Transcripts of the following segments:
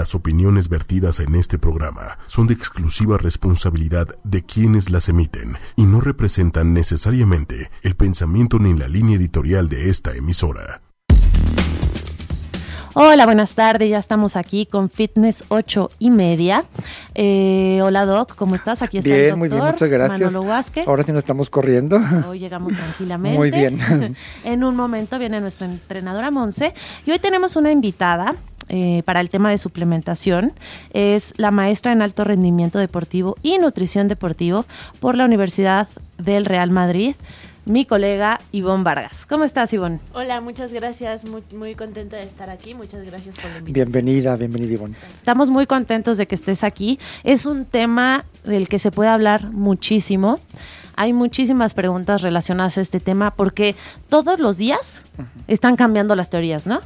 Las opiniones vertidas en este programa son de exclusiva responsabilidad de quienes las emiten y no representan necesariamente el pensamiento ni la línea editorial de esta emisora. Hola, buenas tardes. Ya estamos aquí con Fitness 8 y media. Eh, hola, Doc, ¿cómo estás? Aquí está bien, el doctor muy bien, muchas gracias. Manolo Huasque. Ahora sí nos estamos corriendo. Hoy llegamos tranquilamente. Muy bien. en un momento viene nuestra entrenadora Monse y hoy tenemos una invitada eh, para el tema de suplementación. Es la maestra en alto rendimiento deportivo y nutrición deportivo por la Universidad del Real Madrid mi colega Ivonne Vargas. ¿Cómo estás, Ivonne? Hola, muchas gracias. Muy, muy contenta de estar aquí. Muchas gracias por la invitación. Bienvenida, bienvenida, Ivonne. Estamos muy contentos de que estés aquí. Es un tema del que se puede hablar muchísimo. Hay muchísimas preguntas relacionadas a este tema porque todos los días están cambiando las teorías, ¿no?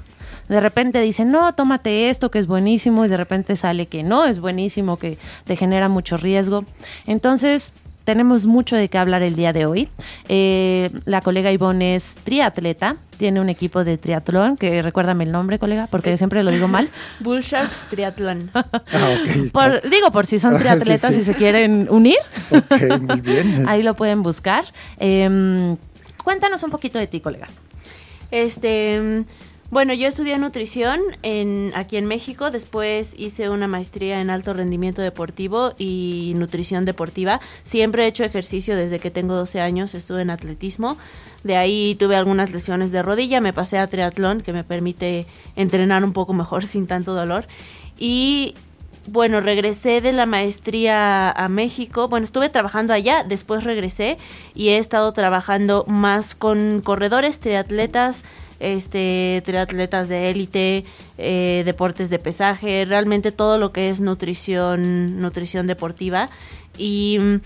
De repente dicen, no, tómate esto que es buenísimo y de repente sale que no es buenísimo, que te genera mucho riesgo. Entonces, tenemos mucho de qué hablar el día de hoy. Eh, la colega Ivonne es triatleta, tiene un equipo de triatlón, que recuérdame el nombre, colega, porque siempre lo digo mal. Bull Sharks Triatlón. Ah. Por- digo, por si son triatletas sí. y se quieren unir, Ok, muy bien. ahí lo pueden buscar. Em, cuéntanos un poquito de ti, colega. Este, bueno, yo estudié nutrición en, aquí en México, después hice una maestría en alto rendimiento deportivo y nutrición deportiva. Siempre he hecho ejercicio desde que tengo 12 años, estuve en atletismo. De ahí tuve algunas lesiones de rodilla, me pasé a triatlón, que me permite entrenar un poco mejor sin tanto dolor. Y bueno, regresé de la maestría a México. Bueno, estuve trabajando allá, después regresé y he estado trabajando más con corredores, triatletas, este, triatletas de élite, eh, deportes de pesaje, realmente todo lo que es nutrición, nutrición deportiva. Y mm,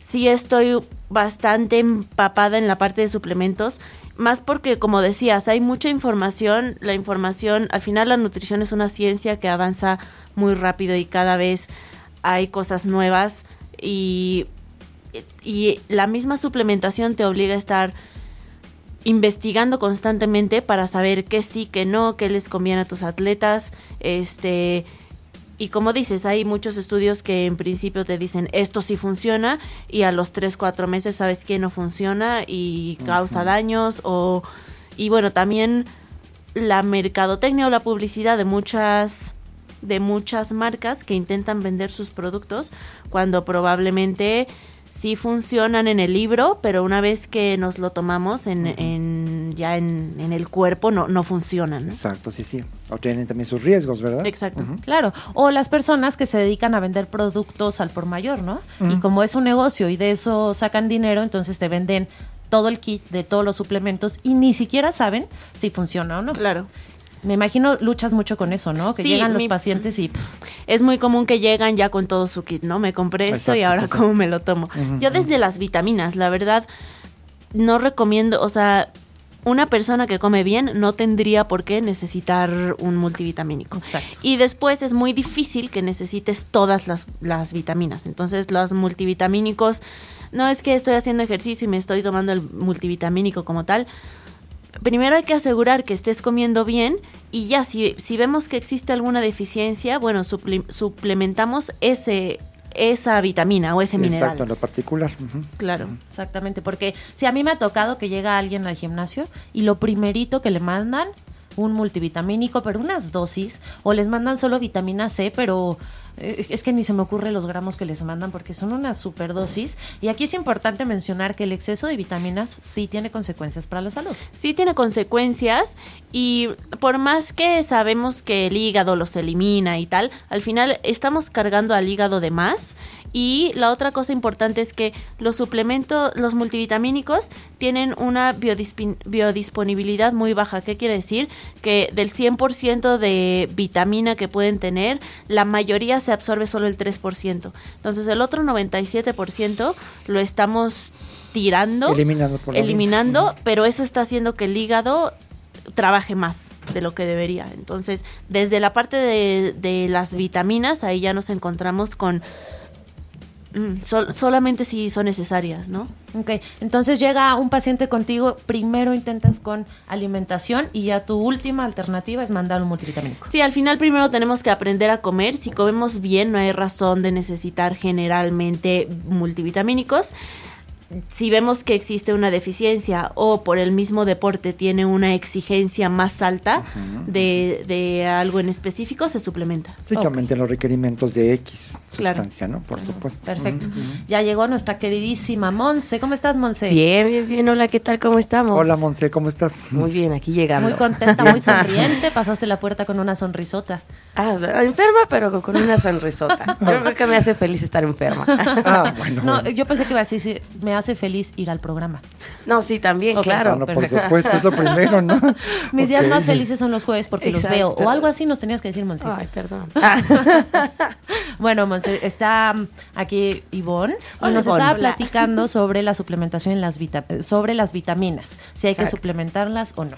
sí estoy bastante empapada en la parte de suplementos, más porque como decías, hay mucha información, la información, al final la nutrición es una ciencia que avanza muy rápido y cada vez hay cosas nuevas y, y la misma suplementación te obliga a estar investigando constantemente para saber qué sí, qué no, qué les conviene a tus atletas, este y como dices, hay muchos estudios que en principio te dicen esto sí funciona y a los 3, 4 meses sabes que no funciona y causa daños o y bueno, también la mercadotecnia o la publicidad de muchas de muchas marcas que intentan vender sus productos cuando probablemente sí funcionan en el libro, pero una vez que nos lo tomamos en, en- ya en, en el cuerpo no, no funcionan. ¿no? Exacto, sí, sí. O tienen también sus riesgos, ¿verdad? Exacto. Claro, o las personas que se dedican a vender productos al por mayor, ¿no? Y como es un negocio y de eso sacan dinero, entonces te venden todo el kit de todos los suplementos y ni siquiera saben si funciona o no. Claro. Me imagino luchas mucho con eso, ¿no? Que Sí, llegan los mi- pacientes y pff, Es muy común que llegan ya con todo su kit, ¿no? Me compré esto y ahora sí, sí. cómo me lo tomo. Yo desde las vitaminas, la verdad, no recomiendo, o sea, una persona que come bien no tendría por qué necesitar un multivitamínico. Exacto. Y después es muy difícil que necesites todas las, las vitaminas. Entonces los multivitamínicos, no es que estoy haciendo ejercicio y me estoy tomando el multivitamínico como tal. Primero hay que asegurar que estés comiendo bien y ya si, si vemos que existe alguna deficiencia, bueno, suple- suplementamos ese, esa vitamina o ese mineral. Exacto, en lo particular. Claro. exactamente, porque si a mí me ha tocado que llega alguien al gimnasio y lo primerito que le mandan un multivitamínico, pero unas dosis, o les mandan solo vitamina C, pero eh, es que ni se me ocurre los gramos que les mandan porque son una superdosis. Y aquí es importante mencionar que el exceso de vitaminas sí tiene consecuencias para la salud. sí tiene consecuencias y por más que sabemos que el hígado los elimina y tal, al final estamos cargando al hígado de más y la otra cosa importante es que los suplementos, los multivitamínicos tienen una biodisponibilidad muy baja. ¿Qué quiere decir? Que del 100% de vitamina que pueden tener, la mayoría se absorbe solo el 3%. Entonces el otro 97% lo estamos tirando Eliminando por eliminando, pero eso está haciendo que el hígado trabaje más de lo que debería. Entonces, desde la parte de, de las vitaminas, ahí ya nos encontramos con Mm, sol- solamente si son necesarias, ¿no? Ok, entonces llega un paciente contigo, primero intentas con alimentación y ya tu última alternativa es mandar un multivitamínico. Sí, al final primero tenemos que aprender a comer. Si comemos bien, no hay razón de necesitar generalmente multivitamínicos. Si vemos que existe una deficiencia o por el mismo deporte tiene una exigencia más alta de, de algo en específico, se suplementa. Sí, que Ok. aumenten los requerimientos de X Claro. sustancia, ¿no? Por supuesto. Perfecto. Ya llegó nuestra queridísima Monse. ¿Cómo estás, Monse? Bien, bien, bien. Hola, ¿qué tal? ¿Cómo estamos? Hola, Monse, ¿cómo estás? Muy bien, aquí llegando. Muy contenta, muy sonriente. Pasaste la puerta con una sonrisota. Ah, enferma, pero con una sonrisota. Yo creo que me hace feliz estar enferma. Ah, bueno. No, bueno. yo pensé que iba a decir, me hace feliz ir al programa. No, sí, también, claro. Bueno, por supuesto, es lo primero, ¿no? Mis días más felices son los jueves porque los veo. O algo así nos tenías que decir, Monse. Ay, perdón. Bueno, Monse, está mm, aquí Ivonne y Hola, nos Ivonne. estaba platicando sobre la suplementación en las vita- sobre las vitaminas, si hay que suplementarlas o no.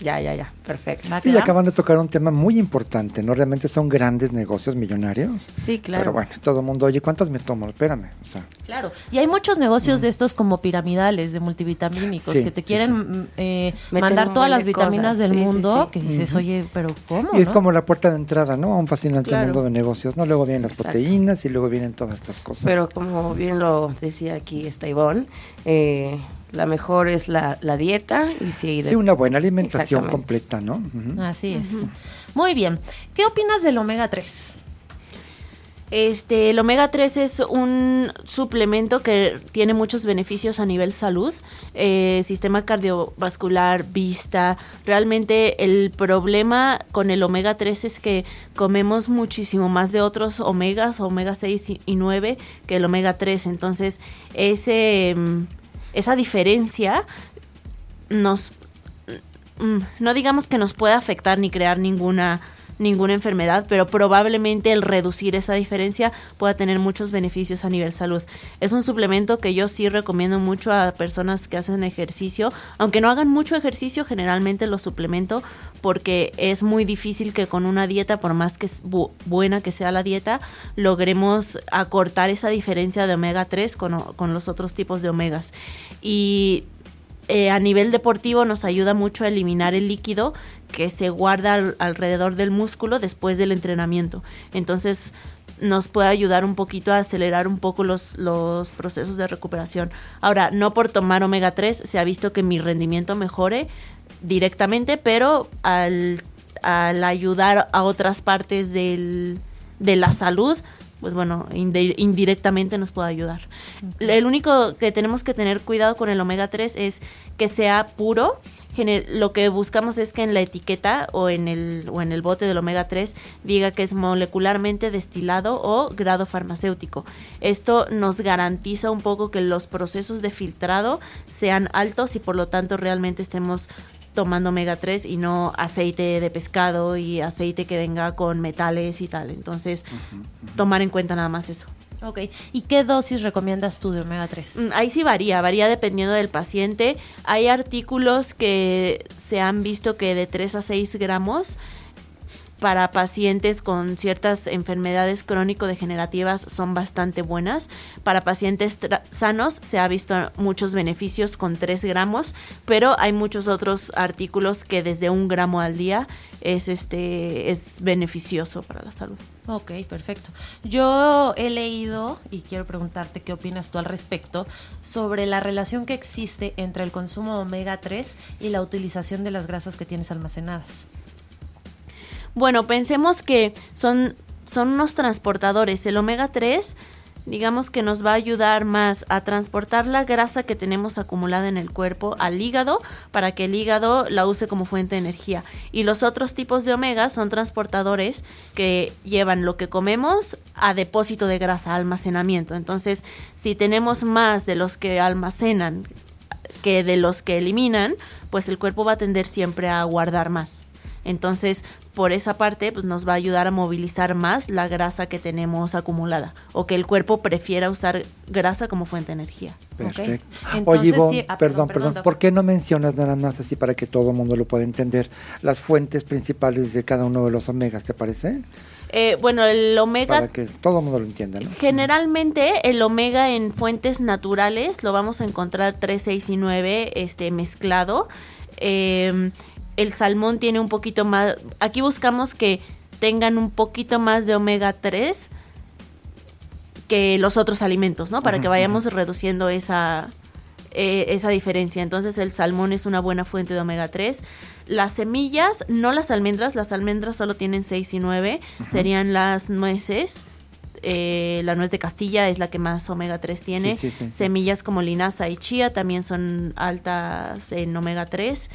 Ya, ya, ya. Perfecto. ¿Va Sí, va? acaban de tocar un tema muy importante, ¿no? Realmente son grandes negocios millonarios. Sí, claro. Pero bueno, todo el mundo, oye, ¿cuántas me tomo? Espérame. O sea, Claro, y hay muchos negocios de estos como piramidales, de multivitamínicos, Sí, que te quieren sí. mm, eh, mandar todas las de vitaminas cosas, del mundo, sí. que dices, oye, pero ¿cómo? y es no? como la puerta de entrada, ¿no? A un fascinante Claro. mundo de negocios, ¿no? Luego vienen las Exacto. proteínas y luego vienen todas estas cosas. Pero como bien lo decía aquí esta Ivonne, eh, la mejor es la, la dieta y sí, de- Sí, una buena alimentación completa, ¿no? Así es. Muy bien. ¿Qué opinas del omega 3? Este, el omega 3 es un suplemento que tiene muchos beneficios a nivel salud, eh, sistema cardiovascular, vista. Realmente el problema con el omega 3 es que comemos muchísimo más de otros omegas, omega 6 y- y 9, que el omega 3. Entonces, ese, mm, esa diferencia nos mm, no digamos que nos pueda afectar ni crear ninguna ninguna enfermedad, pero probablemente el reducir esa diferencia pueda tener muchos beneficios a nivel salud. Es un suplemento que yo sí recomiendo mucho a personas que hacen ejercicio, aunque no hagan mucho ejercicio, generalmente lo suplemento porque es muy difícil que con una dieta, por más que buena que sea la dieta, logremos acortar esa diferencia de omega 3 con, con los otros tipos de omegas. Y eh, a nivel deportivo nos ayuda mucho a eliminar el líquido que se guarda al- alrededor del músculo después del entrenamiento. Entonces nos puede ayudar un poquito a acelerar un poco los, los procesos de recuperación. Ahora, no por tomar omega 3 se ha visto que mi rendimiento mejore directamente, pero al, al ayudar a otras partes del, de la salud, pues bueno, indi- indirectamente nos puede ayudar. El único que tenemos que tener cuidado con el omega 3 es que sea puro. Lo que buscamos es que en la etiqueta o en el o en el bote del omega 3 diga que es molecularmente destilado o grado farmacéutico. Esto nos garantiza un poco que los procesos de filtrado sean altos y por lo tanto realmente estemos tomando omega 3 y no aceite de pescado y aceite que venga con metales y tal. Entonces, tomar en cuenta nada más eso. Ok. ¿Y qué dosis recomiendas tú de omega 3? Mm, Ahí sí varía, varía dependiendo del paciente. Hay artículos que se han visto que de 3 a 6 gramos para pacientes con ciertas enfermedades crónico-degenerativas son bastante buenas. Para pacientes sanos se ha visto muchos beneficios con 3 gramos, pero hay muchos otros artículos que desde un gramo al día es, este, es beneficioso para la salud. Ok, perfecto. Yo he leído, y quiero preguntarte qué opinas tú al respecto, sobre la relación que existe entre el consumo omega 3 y la utilización de las grasas que tienes almacenadas. Bueno, pensemos que son, son unos transportadores. El omega 3, digamos que nos va a ayudar más a transportar la grasa que tenemos acumulada en el cuerpo al hígado para que el hígado la use como fuente de energía. Y los otros tipos de omega son transportadores que llevan lo que comemos a depósito de grasa, almacenamiento. Entonces, si tenemos más de los que almacenan que de los que eliminan, pues el cuerpo va a tender siempre a guardar más. Entonces, por esa parte, pues nos va a ayudar a movilizar más la grasa que tenemos acumulada o que el cuerpo prefiera usar grasa como fuente de energía. Perfecto. Entonces, Oye, Ivonne, sí- ah, perdón, perdón, perdón, perdón, ¿por qué no mencionas nada más así para que todo el mundo lo pueda entender las fuentes principales de cada uno de los omegas, ¿te parece? Eh, bueno, el omega Para que todo el mundo lo entienda, ¿no? Generalmente el omega en fuentes naturales lo vamos a encontrar 3, 6 y 9 este, mezclado. Eh, el salmón tiene un poquito más... Aquí buscamos que tengan un poquito más de omega 3 que los otros alimentos, ¿no? Para que vayamos reduciendo esa, eh, esa diferencia. Entonces el salmón es una buena fuente de omega 3. Las semillas, no las almendras, las almendras solo tienen 6 y 9, serían las nueces. Eh, la nuez de Castilla es la que más omega 3 tiene. Sí, sí, sí, sí. Semillas como linaza y chía también son altas en omega 3.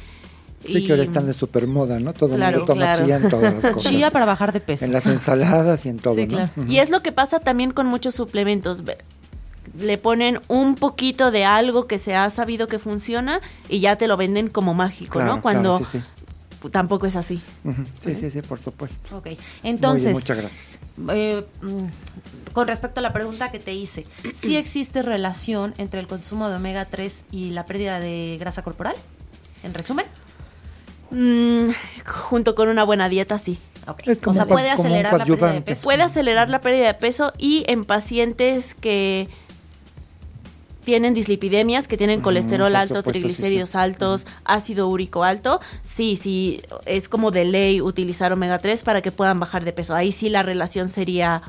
Sí, que ahora están de supermoda, ¿no? Todo el Claro, mundo toma claro. chía en todas las cosas. Chía para bajar de peso. En las ensaladas y en todo, Sí, ¿no? claro. Y es lo que pasa también con muchos suplementos. Le ponen un poquito de algo que se ha sabido que funciona y ya te lo venden como mágico, ¿no? Cuando sí, tampoco es así. Sí, sí, sí, por supuesto. Ok, bien, entonces, muchas gracias. eh, mm, con respecto a la pregunta que te hice, ¿sí existe relación entre el consumo de omega 3 y la pérdida de grasa corporal? En resumen, Mm, junto con una buena dieta, sí. Es como o sea, puede acelerar la pérdida de peso. Puede acelerar la pérdida de peso y en pacientes que tienen dislipidemias, que tienen colesterol por alto, supuesto, triglicéridos sí. altos, ácido úrico alto, sí, sí, es como de ley utilizar omega 3 para que puedan bajar de peso. Ahí sí la relación sería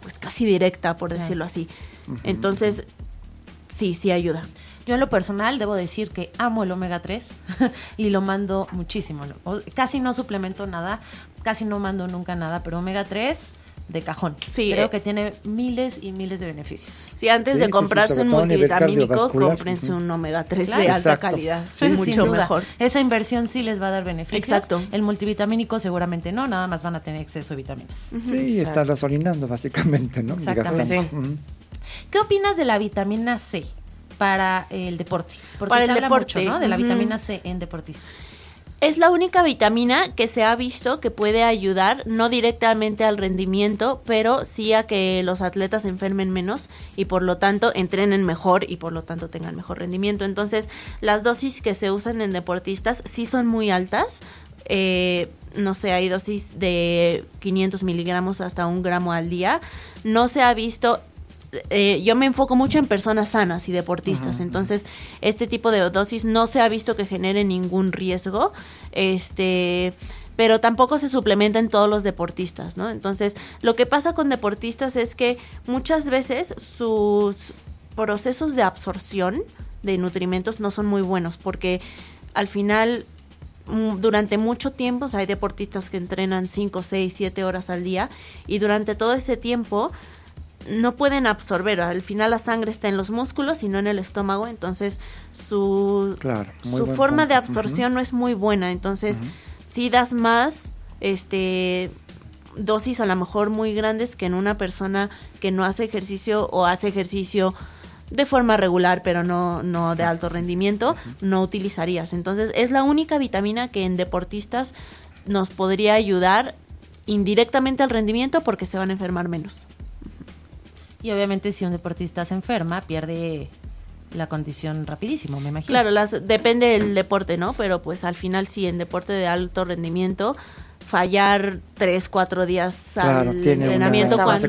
pues casi directa, por decirlo así. Entonces, sí, sí ayuda. Yo en lo personal debo decir que amo el omega 3 y lo mando muchísimo. Casi no suplemento nada, casi no mando nunca nada, pero omega 3 de cajón. Sí, Creo eh. que tiene miles y miles de beneficios. Si antes Sí, de sí, sí, comprarse un multivitamínico, cómprense un omega 3 Claro. de alta calidad. Sí, sí, mucho Sin duda. mejor. Esa inversión sí les va a dar beneficios. Exacto. El multivitamínico seguramente no, nada más van a tener exceso de vitaminas. Sí, estás gasolinando básicamente, ¿no? Exactamente. ¿Qué opinas de la vitamina C para el deporte? Porque Para se el habla deporte, mucho, ¿no? De la vitamina C en deportistas. Es la única vitamina que se ha visto que puede ayudar, no directamente al rendimiento, pero sí a que los atletas se enfermen menos y por lo tanto entrenen mejor y por lo tanto tengan mejor rendimiento. Entonces, las dosis que se usan en deportistas sí son muy altas. Eh, no sé, hay dosis de 500 miligramos hasta un gramo al día. No se ha visto eh, yo me enfoco mucho en personas sanas y deportistas, entonces este tipo de dosis no se ha visto que genere ningún riesgo, este, pero tampoco se suplementa en todos los deportistas, ¿no? Entonces, lo que pasa con deportistas es que muchas veces sus procesos de absorción de nutrimentos no son muy buenos porque al final mm, durante mucho tiempo, o sea, hay deportistas que entrenan 5, 6, 7 horas al día y durante todo ese tiempo no pueden absorber. Al final la sangre está en los músculos y no en el estómago, entonces su, Claro, su forma de absorción no es muy buena. Entonces, si das más, este dosis a lo mejor muy grandes que en una persona que no hace ejercicio o hace ejercicio de forma regular, pero no, no de alto rendimiento, no utilizarías. Entonces, es la única vitamina que en deportistas nos podría ayudar indirectamente al rendimiento porque se van a enfermar menos. Y obviamente si un deportista se enferma, pierde la condición rapidísimo, me imagino. Claro, las, depende del deporte, ¿no? Pero pues al final sí, en deporte de alto rendimiento, fallar tres, cuatro días Claro, al entrenamiento cuando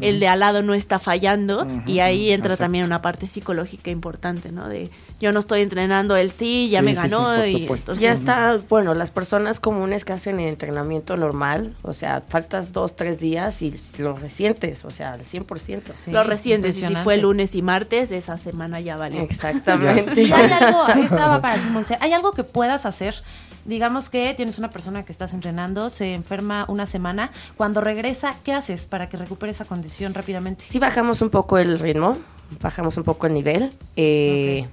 el de al lado no está fallando y ahí entra exacto. también una parte psicológica importante, ¿no? De yo no estoy entrenando, él sí, ya Sí, me sí, sí, ganó por y entonces- Ya está, bueno, las personas comunes que hacen el entrenamiento normal, o sea, faltas dos, tres días y lo resientes, o sea, al 100%. Sí, lo recientes y si fue lunes y martes, esa semana ya valió. Exactamente. Y hay algo, estaba para Monse, hay algo que puedas hacer. Digamos que tienes una persona que estás entrenando, se enferma una semana. Cuando regresa, ¿qué haces para que recupere esa condición rápidamente? Sí bajamos un poco el ritmo, bajamos un poco el nivel. eh,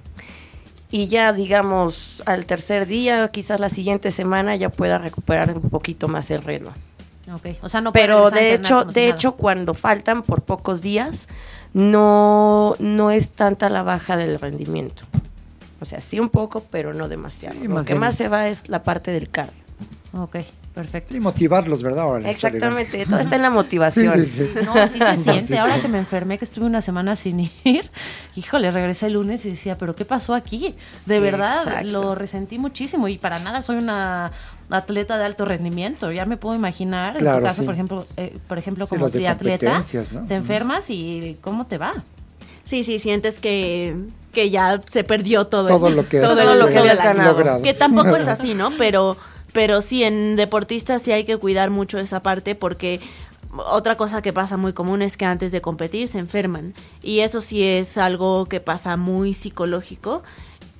Y ya, digamos, al tercer día, quizás la siguiente semana, ya pueda recuperar un poquito más el ritmo. Ok, o sea, no puede Pero de hecho, si de hecho, cuando faltan por pocos días, no, no es tanta la baja del rendimiento. O sea, sí un poco, pero no demasiado. Sí, Lo que bien- más se va es la parte del cardio. Ok, perfecto. Sí, motivarlos, ¿verdad? Órale, Exactamente, todo está en la motivación. Sí, sí, sí. No, sí se siente. Ahora que me enfermé, que estuve una semana sin ir, híjole, regresé el lunes y decía, pero ¿qué pasó aquí? De Sí, verdad, exacto. lo resentí muchísimo y para nada soy una atleta de alto rendimiento. Ya me puedo imaginar, en Claro, tu caso, sí. por ejemplo, eh, por ejemplo como triatleta, ¿no? te enfermas y ¿cómo te va? Sí, sí, sientes que, que ya se perdió todo. Todo el- lo que todo lo que habías ganado. logrado. Que tampoco es así, ¿no? Pero, pero sí, en deportistas sí hay que cuidar mucho esa parte porque otra cosa que pasa muy común es que antes de competir se enferman. Y eso sí es algo que pasa muy psicológico,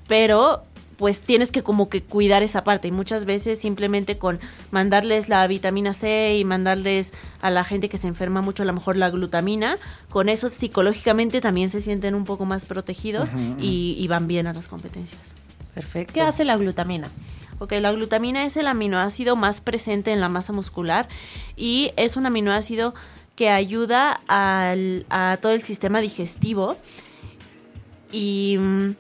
pero pues tienes que como que cuidar esa parte y muchas veces simplemente con mandarles la vitamina C y mandarles a la gente que se enferma mucho a lo mejor la glutamina, con eso psicológicamente también se sienten un poco más protegidos y, y van bien a las competencias. Perfecto. ¿Qué hace la glutamina? Ok, la glutamina es el aminoácido más presente en la masa muscular y es un aminoácido que ayuda al- a todo el sistema digestivo y mm,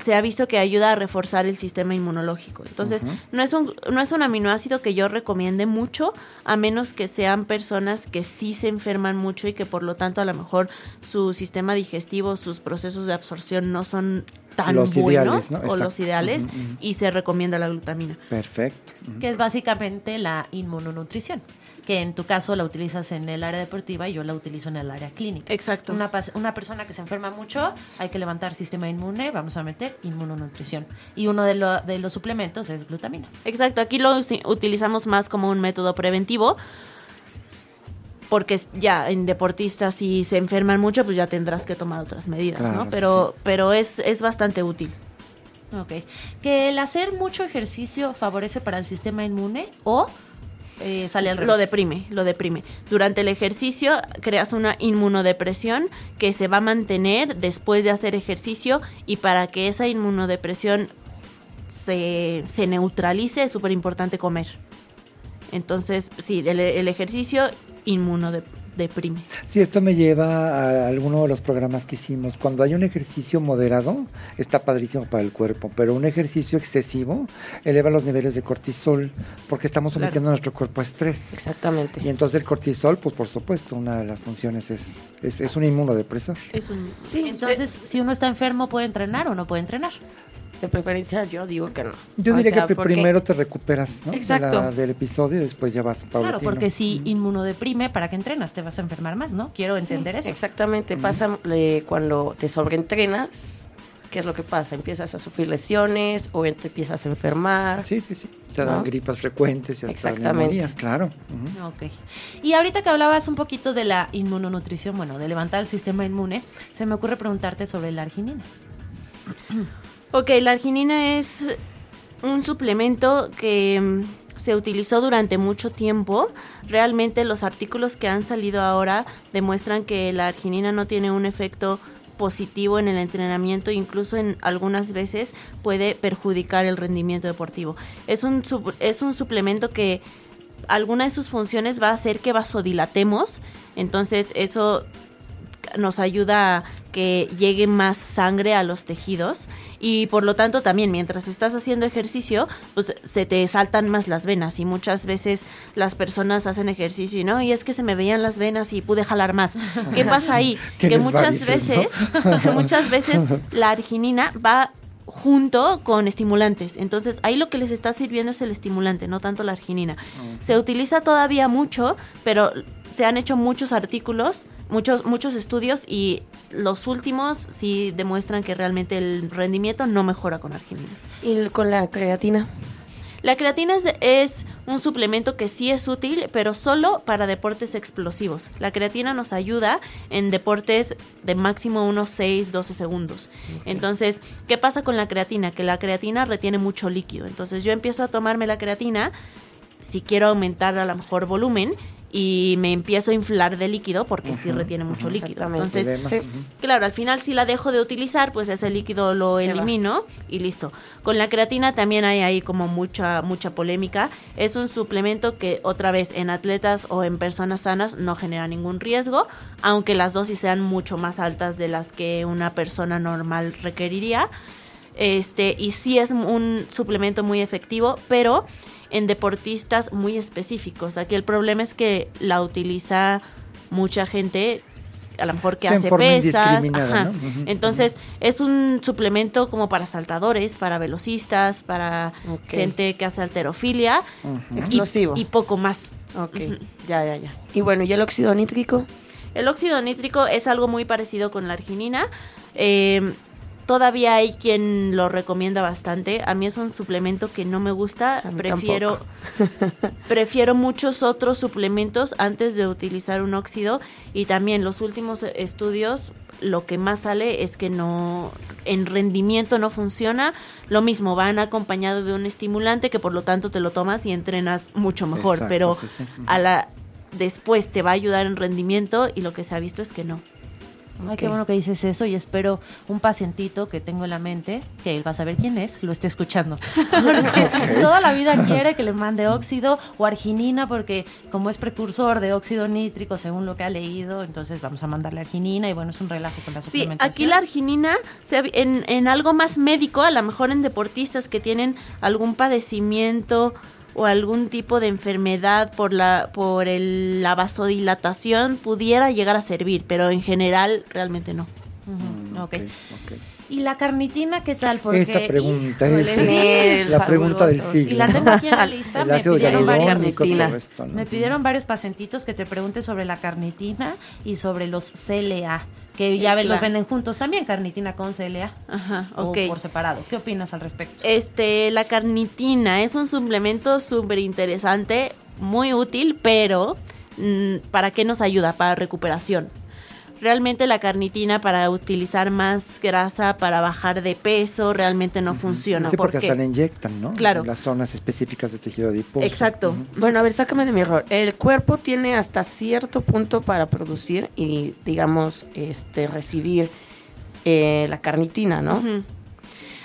se ha visto que ayuda a reforzar el sistema inmunológico. Entonces, no, es un, no es un aminoácido que yo recomiende mucho, a menos que sean personas que sí se enferman mucho y que por lo tanto a lo mejor su sistema digestivo, sus procesos de absorción no son tan Los buenos ideales, ¿no? o los ideales y se recomienda la glutamina. Perfecto. Que es básicamente la inmunonutrición, que en tu caso la utilizas en el área deportiva y yo la utilizo en el área clínica. Exacto. Una, una persona que se enferma mucho, hay que levantar sistema inmune, vamos a meter inmunonutrición. Y uno de, lo- de los suplementos es glutamina. Exacto, aquí lo utilizamos más como un método preventivo. Porque ya en deportistas si se enferman mucho, pues ya tendrás que tomar otras medidas, Claro, ¿no? sí, Pero, pero es, es bastante útil. Ok. Que el hacer mucho ejercicio favorece para el sistema inmune o eh, sale al revés. Lo deprime, lo deprime. Durante el ejercicio creas una inmunodepresión que se va a mantener después de hacer ejercicio y para que esa inmunodepresión se, se neutralice es súper importante comer. Entonces, sí, el, el ejercicio inmunodeprime. Sí, esto me lleva a alguno de los programas que hicimos. Cuando hay un ejercicio moderado, está padrísimo para el cuerpo, pero un ejercicio excesivo eleva los niveles de cortisol porque estamos sometiendo a nuestro cuerpo a estrés. Exactamente. Y entonces el cortisol, pues por supuesto, una de las funciones es, es, es un inmunodepresor. Es un, Sí, Entonces, si uno está enfermo, ¿puede entrenar o no puede entrenar? De preferencia yo digo que no. Yo O diría sea, que porque- primero te recuperas ¿no? de Exacto. la- del episodio y después ya vas Claro, porque si inmunodeprime, ¿para qué entrenas? Te vas a enfermar más, ¿no? Quiero entender Sí, eso. Exactamente, pasa eh, cuando te sobreentrenas, ¿qué es lo que pasa? Empiezas a sufrir lesiones o te empiezas a enfermar. Sí, sí, sí. Te dan ¿No? gripas frecuentes y hasta Exactamente. neumonías, claro. Ujú. Ok. Y ahorita que hablabas un poquito de la inmunonutrición, bueno, de levantar el sistema inmune, se me ocurre preguntarte sobre la arginina. Ok, la arginina es un suplemento que mm, se utilizó durante mucho tiempo. Realmente los artículos que han salido ahora demuestran que la arginina no tiene un efecto positivo en el entrenamiento, incluso en algunas veces puede perjudicar el rendimiento deportivo. Es un, es un suplemento que alguna de sus funciones va a hacer que vasodilatemos, entonces eso nos ayuda a que llegue más sangre a los tejidos y por lo tanto también mientras estás haciendo ejercicio pues se te saltan más las venas y muchas veces las personas hacen ejercicio y no y es que se me veían las venas y pude jalar más ¿qué pasa ahí? que muchas varices, ¿no? veces que muchas veces la arginina va junto con estimulantes. Entonces, ahí lo que les está sirviendo es el estimulante, no tanto la arginina. Se utiliza todavía mucho, pero se han hecho muchos artículos, muchos muchos estudios y los últimos sí demuestran que realmente el rendimiento no mejora con arginina. Y con la creatina. La creatina es, es un suplemento que sí es útil, pero solo para deportes explosivos. La creatina nos ayuda en deportes de máximo unos 6, 12 segundos. Entonces, ¿qué pasa con la creatina? Que la creatina retiene mucho líquido. Entonces, yo empiezo a tomarme la creatina si quiero aumentar a lo mejor volumen y me empiezo a inflar de líquido porque sí retiene mucho líquido. Entonces. Sí. Claro, al final si la dejo de utilizar, pues ese líquido lo Se va. elimino y listo. Con la creatina también hay ahí como mucha mucha polémica. Es un suplemento que otra vez en atletas o en personas sanas no genera ningún riesgo, aunque las dosis sean mucho más altas de las que una persona normal requeriría. Este, y sí es un suplemento muy efectivo, pero en deportistas muy específicos. Aquí el problema es que la utiliza mucha gente a lo mejor que hace pesas. ajá. Entonces, es un suplemento como para saltadores, para velocistas, para gente que hace alterofilia y, Explosivo. y poco más. Ok, ya, ya, ya. Y bueno, ¿y el óxido nítrico? El óxido nítrico es algo muy parecido con la arginina. Eh, todavía hay quien lo recomienda bastante. A mí es un suplemento que no me gusta. Prefiero, prefiero muchos otros suplementos antes de utilizar un óxido. Y también los últimos estudios, lo que más sale es que no, en rendimiento no funciona. Lo mismo, van acompañado de un estimulante que por lo tanto te lo tomas y entrenas mucho mejor. Exacto, pero sí, sí. Ujú. a la después te va a ayudar en rendimiento y lo que se ha visto es que no. Ay, qué bueno que dices eso y espero un pacientito que tengo en la mente, que él va a saber quién es, lo esté escuchando. Porque toda la vida quiere que le mande óxido o arginina porque como es precursor de óxido nítrico según lo que ha leído, entonces vamos a mandarle arginina y bueno, es un relajo con la Sí, aquí la arginina, en, en algo más médico, a lo mejor en deportistas que tienen algún padecimiento o algún tipo de enfermedad por la por el- la vasodilatación pudiera llegar a servir, pero en general realmente no. Ujú, ok. Ok, ok. ¿Y la carnitina qué tal? Porque, Esa pregunta híjole, es sí, la pregunta del fabuloso. Y siglo. la tengo aquí en la lista, me pidieron varias hialurónico, todo carnitina. esto, ¿no? Me pidieron varios pacientitos que te pregunte sobre la carnitina y sobre los CLA, que ya ven- los venden juntos también, carnitina con CLA. Ajá, O por separado. ¿Qué opinas al respecto? Este, la carnitina es un suplemento súper interesante, muy útil, pero mm, ¿para qué nos ayuda? Para recuperación. Realmente la carnitina para utilizar más grasa, para bajar de peso, realmente no funciona. Sí, porque hasta le inyectan, ¿no? Claro. Las zonas específicas de tejido adiposo. Exacto. Bueno, a ver, sácame de mi error. El cuerpo tiene hasta cierto punto para producir y, digamos, este, recibir eh, la carnitina, ¿no?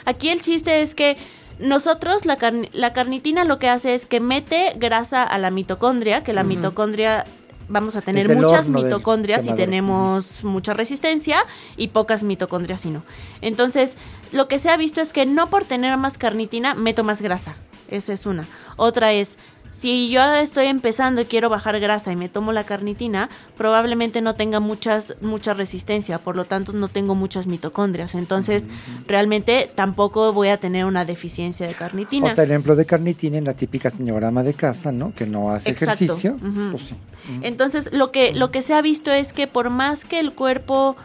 Aquí el chiste es que nosotros, la, la carnitina lo que hace es que mete grasa a la mitocondria, que la mitocondria vamos a tener muchas mitocondrias y quemador. tenemos mucha resistencia y pocas mitocondrias y no. Entonces, lo que se ha visto es que no por tener más carnitina meto más grasa. Esa es una. Otra es, si yo estoy empezando y quiero bajar grasa y me tomo la carnitina, probablemente no tenga muchas, mucha resistencia, por lo tanto no tengo muchas mitocondrias. Entonces, realmente tampoco voy a tener una deficiencia de carnitina. O sea, el ejemplo de carnitina en la típica señora ama de casa, ¿no? Que no hace Exacto. ejercicio. Pues. Entonces, lo que, lo que se ha visto es que por más que el cuerpo,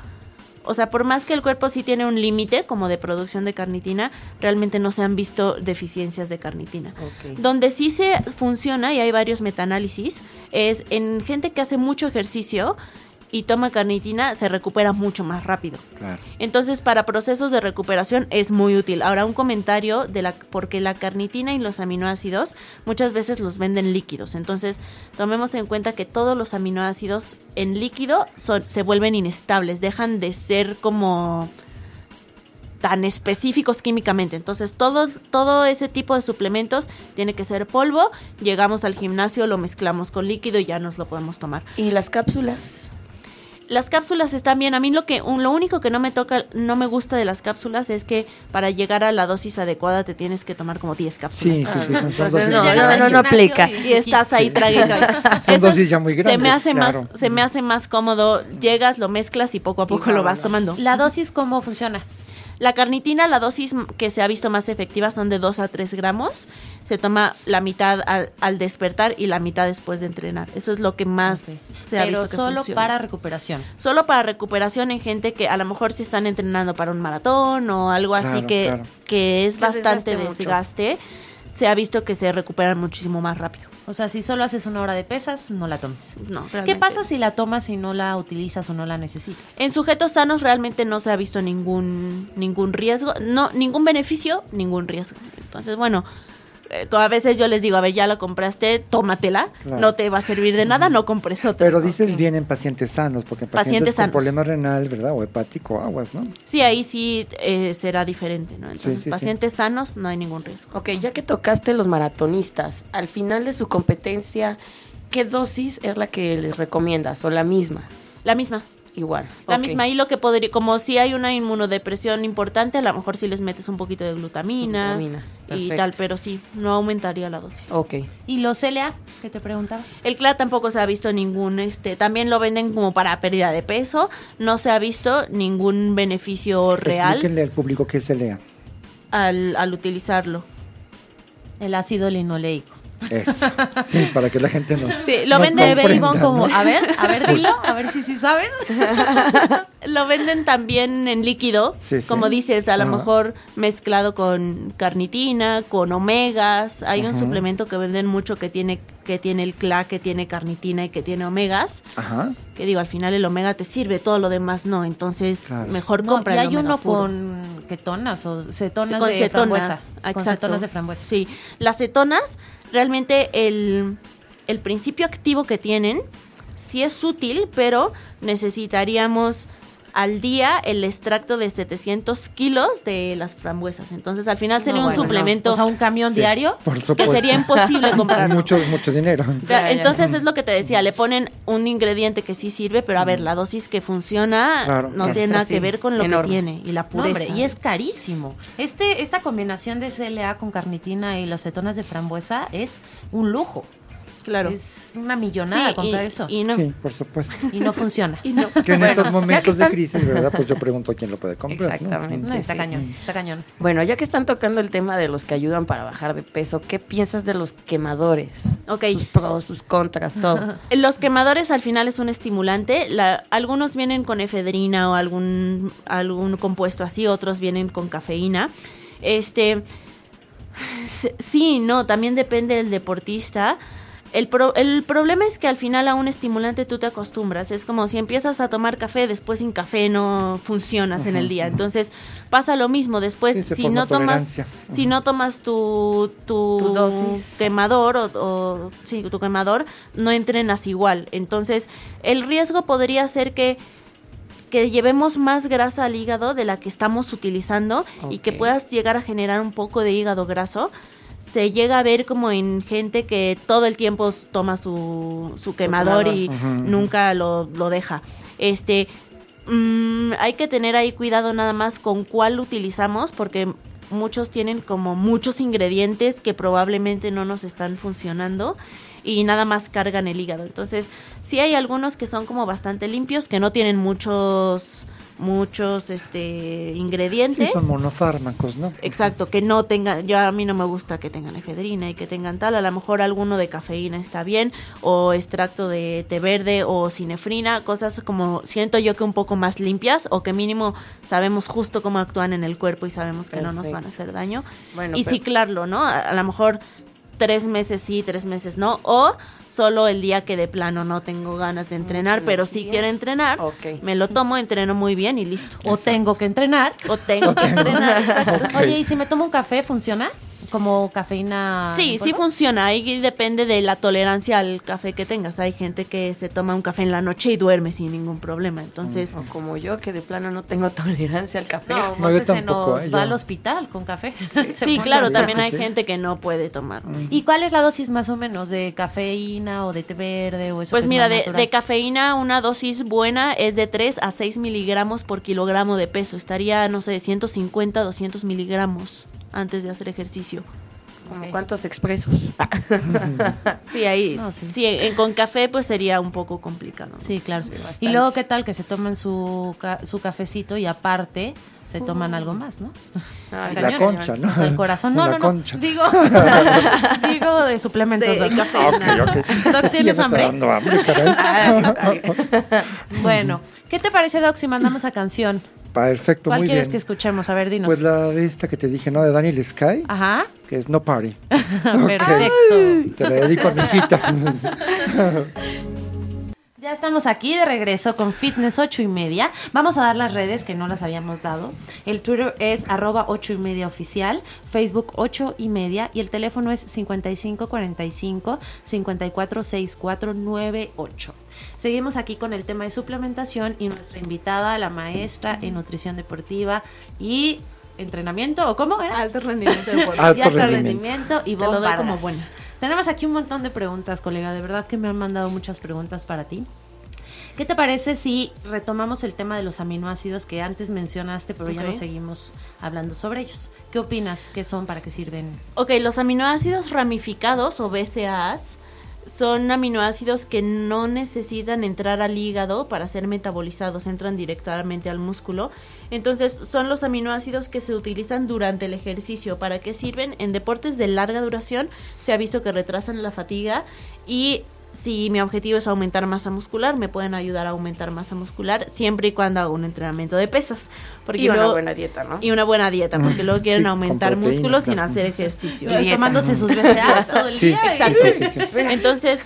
o sea, por más que el cuerpo sí tiene un límite como de producción de carnitina, realmente no se han visto deficiencias de carnitina. Donde sí se funciona, y hay varios metaanálisis, es en gente que hace mucho ejercicio y toma carnitina, se recupera mucho más rápido. Claro. Entonces, para procesos de recuperación es muy útil. Ahora, un comentario de la porque la carnitina y los aminoácidos muchas veces los venden líquidos. Entonces, tomemos en cuenta que todos los aminoácidos en líquido son, se vuelven inestables, dejan de ser como tan específicos químicamente. Entonces, todo, todo ese tipo de suplementos tiene que ser polvo. Llegamos al gimnasio, lo mezclamos con líquido y ya nos lo podemos tomar. ¿Y las cápsulas? Las cápsulas están bien. A mí lo que un- lo único que no me toca, no me gusta de las cápsulas es que para llegar a la dosis adecuada te tienes que tomar como 10 cápsulas. Sí, sí, sí. Son, son Entonces, dosis no, no, no, aplica. Y estás ahí trague, trague. Son dosis ya muy Se grandes, me hace claro. más, se me hace más cómodo. Llegas, lo mezclas y poco a poco lo vas tomando. La dosis, ¿cómo funciona? La carnitina, la dosis que se ha visto más efectiva son de 2 a 3 gramos. Se toma la mitad al, al despertar y la mitad después de entrenar. Eso es lo que más se ha Pero visto que solo funciona. para recuperación. Solo para recuperación en gente que a lo mejor si están entrenando para un maratón o algo así que, claro. que es Que bastante desgaste mucho. desgaste, se ha visto que se recuperan muchísimo más rápido. O sea, si solo haces una hora de pesas, no la tomes. No, ¿Qué pasa si la tomas y no la utilizas o no la necesitas? En sujetos sanos realmente no se ha visto ningún ningún riesgo, no ningún beneficio, ningún riesgo. Entonces, bueno, eh, a veces yo les digo, a ver, ya la compraste, tómatela, Claro. no te va a servir de nada, no compres otra. Pero dices bien en pacientes sanos, porque en pacientes, Pacientes con sanos. problema renal, ¿verdad? O hepático, aguas, ¿no? Sí, ahí sí eh, será diferente, ¿no? Entonces, sí, sí. pacientes sanos no hay ningún riesgo. Ok, ya que tocaste los maratonistas, al final de su competencia, ¿qué dosis es la que les recomiendas o la misma? La misma. Igual. La misma, y lo que podría, como si hay una inmunodepresión importante, a lo mejor si les metes un poquito de glutamina, Glutamina, y tal, pero sí, no aumentaría la dosis. Ok. ¿Y los CLA? que te preguntaba? El CLA tampoco se ha visto ningún, este, también lo venden como para pérdida de peso, no se ha visto ningún beneficio real Explíquenle al público qué se lea. al, al utilizarlo. El ácido linoleico. Eso. Sí, para que la gente nos. Sí, lo nos comprenda, Ivonne como, ¿no? a ver, a ver, dilo, a ver si sí sabes. Lo venden también en líquido, Sí, sí. como dices, a lo mejor mezclado con carnitina, con omegas. Hay un suplemento que venden mucho que tiene que tiene el CLA, que tiene carnitina y que tiene omegas. Ajá. Que digo, al final el omega te sirve, todo lo demás no. Entonces, Claro. mejor No, compra y el hay omega uno puro. con ketonas o cetonas con de cetonas, frambuesa. Con exacto. cetonas de frambuesa. Sí, las cetonas, realmente el, el principio activo que tienen sí es útil, pero necesitaríamos al día el extracto de 700 kilos de las frambuesas. Entonces, al final sería No, un bueno, suplemento no. O sea, un camión Sí, diario. Por que sería imposible comprarlo. mucho, mucho dinero. Ra- Ya, ya. Entonces es lo que te decía, le ponen un ingrediente que sí sirve, pero a ver, la dosis que funciona Claro. no Es tiene nada así, que ver con lo enorme. que tiene y la No, pureza. hombre, y es carísimo. Este, esta combinación de CLA con carnitina y las cetonas de frambuesa es un lujo. Claro. Es una millonada Sí, comprar y, eso. y no. Sí, por supuesto. Y no funciona. Y no. Que en Bueno, estos momentos de crisis, ¿verdad? Pues yo pregunto quién lo puede comprar. Exactamente. No, está Sí. cañón, está cañón. Bueno, ya que están tocando el tema de los que ayudan para bajar de peso, ¿qué piensas de los quemadores? Ok. Sus pros, sus contras, todo. Los quemadores al final es un estimulante. La- algunos vienen con efedrina o algún, algún compuesto así, otros vienen con cafeína. Este, sí, no, también depende del deportista. El, pro- el problema es que al final a un estimulante tú te acostumbras. Es como si empiezas a tomar café, después sin café no funcionas en el día. Entonces pasa lo mismo. Después, Sí, si no tomas, si no tomas tu, tu, Tu dosis. quemador o, o- sí, tu quemador, no entrenas igual. Entonces, el riesgo podría ser que que llevemos más grasa al hígado de la que estamos utilizando y que puedas llegar a generar un poco de hígado graso. Se llega a ver como en gente que todo el tiempo toma su, su quemador y nunca lo, lo deja. Este, mm, hay que tener ahí cuidado nada más con cuál utilizamos porque muchos tienen como muchos ingredientes que probablemente no nos están funcionando y nada más cargan el hígado. Entonces, sí hay algunos que son como bastante limpios, que no tienen muchos muchos este Sí, ingredientes. son monofármacos, ¿no? Exacto, que no tengan, yo a mí no me gusta que tengan efedrina y que tengan tal, a lo mejor alguno de cafeína está bien, o extracto de té verde o cinefrina, cosas como siento yo que un poco más limpias o que mínimo sabemos justo cómo actúan en el cuerpo y sabemos que no nos van a hacer daño. Bueno, y pero- ciclarlo, ¿no? A, a lo mejor tres meses sí, tres meses no, o solo el día que de plano no tengo ganas de entrenar, pero sí energía. quiero entrenar, Ok. me lo tomo, entreno muy bien y listo. O tengo que entrenar. O tengo que entrenar, exacto. Oye, ¿y si me tomo un café, funciona? Como cafeína. Sí, en sí funciona. Ahí depende de la tolerancia al café que tengas. Hay gente que se toma un café en la noche y duerme sin ningún problema. Entonces, O como yo, que de plano no tengo tolerancia al café. No, No, yo Monse se nos eh, va yo- al hospital con café. Sí, claro, también hay sí. gente que no puede tomar. ¿Y cuál es la dosis más o menos de cafeína o de té verde o eso? Pues mira, de, de cafeína una dosis buena es de 3 a 6 miligramos por kilogramo de peso. Estaría, no sé, 150, 200 miligramos antes de hacer ejercicio. Como cuántos expresos. Sí, ahí, No, sí. sí, en- con café pues sería un poco complicado. Sí, claro. Sí, y luego, ¿qué tal que se toman su, ca- su cafecito y aparte se toman algo más, ¿no? Ay, Está la concha, ¿no? O sea, el corazón. No, no, no. concha. Digo, digo de suplementos. De Doc. cafeína. Ok, ok. Doc, Ya ¿tienes me está hambre? dando hambre, caray. Bueno, ¿qué te parece, Doc, si mandamos a canción? Perfecto, ¿Cuál muy quieres bien. que escuchemos? A ver, dinos. Pues la de esta que te dije, ¿no? De Daniel Sky, Ajá. que es No Party. Perfecto. Se la dedico a mi hijita. Ya estamos aquí de regreso con Fitness 8 y media. Vamos a dar las redes que no las habíamos dado. El Twitter es arroba 8 y media oficial, Facebook 8 y media y el teléfono es 5545 546498. Seguimos aquí con el tema de suplementación y nuestra invitada, la maestra en nutrición deportiva y entrenamiento, ¿o cómo era? Alto rendimiento deportivo. Alto y alto rendimiento. rendimiento y Te lo doy como buena. Tenemos aquí un montón de preguntas, colega. De verdad que me han mandado muchas preguntas para ti. ¿Qué te parece si retomamos el tema de los aminoácidos que antes mencionaste, pero ya no seguimos hablando sobre ellos? ¿Qué opinas? ¿Qué son? ¿Para qué sirven? Ok, los aminoácidos ramificados o BCAAs son aminoácidos que no necesitan entrar al hígado para ser metabolizados, entran directamente al músculo. Entonces, son los aminoácidos que se utilizan durante el ejercicio. ¿Para qué sirven? En deportes de larga duración se ha visto que retrasan la fatiga y si mi objetivo es aumentar masa muscular, me pueden ayudar a aumentar masa muscular siempre y cuando hago un entrenamiento de pesas. Porque Y una buena dieta, ¿no? y una buena dieta, porque luego quieren Sí, aumentar proteínas, músculo sin hacer ejercicio. Y. Tomándose sus BCAAs todo el Sí, día. Exacto. Sí, sí, sí. Entonces,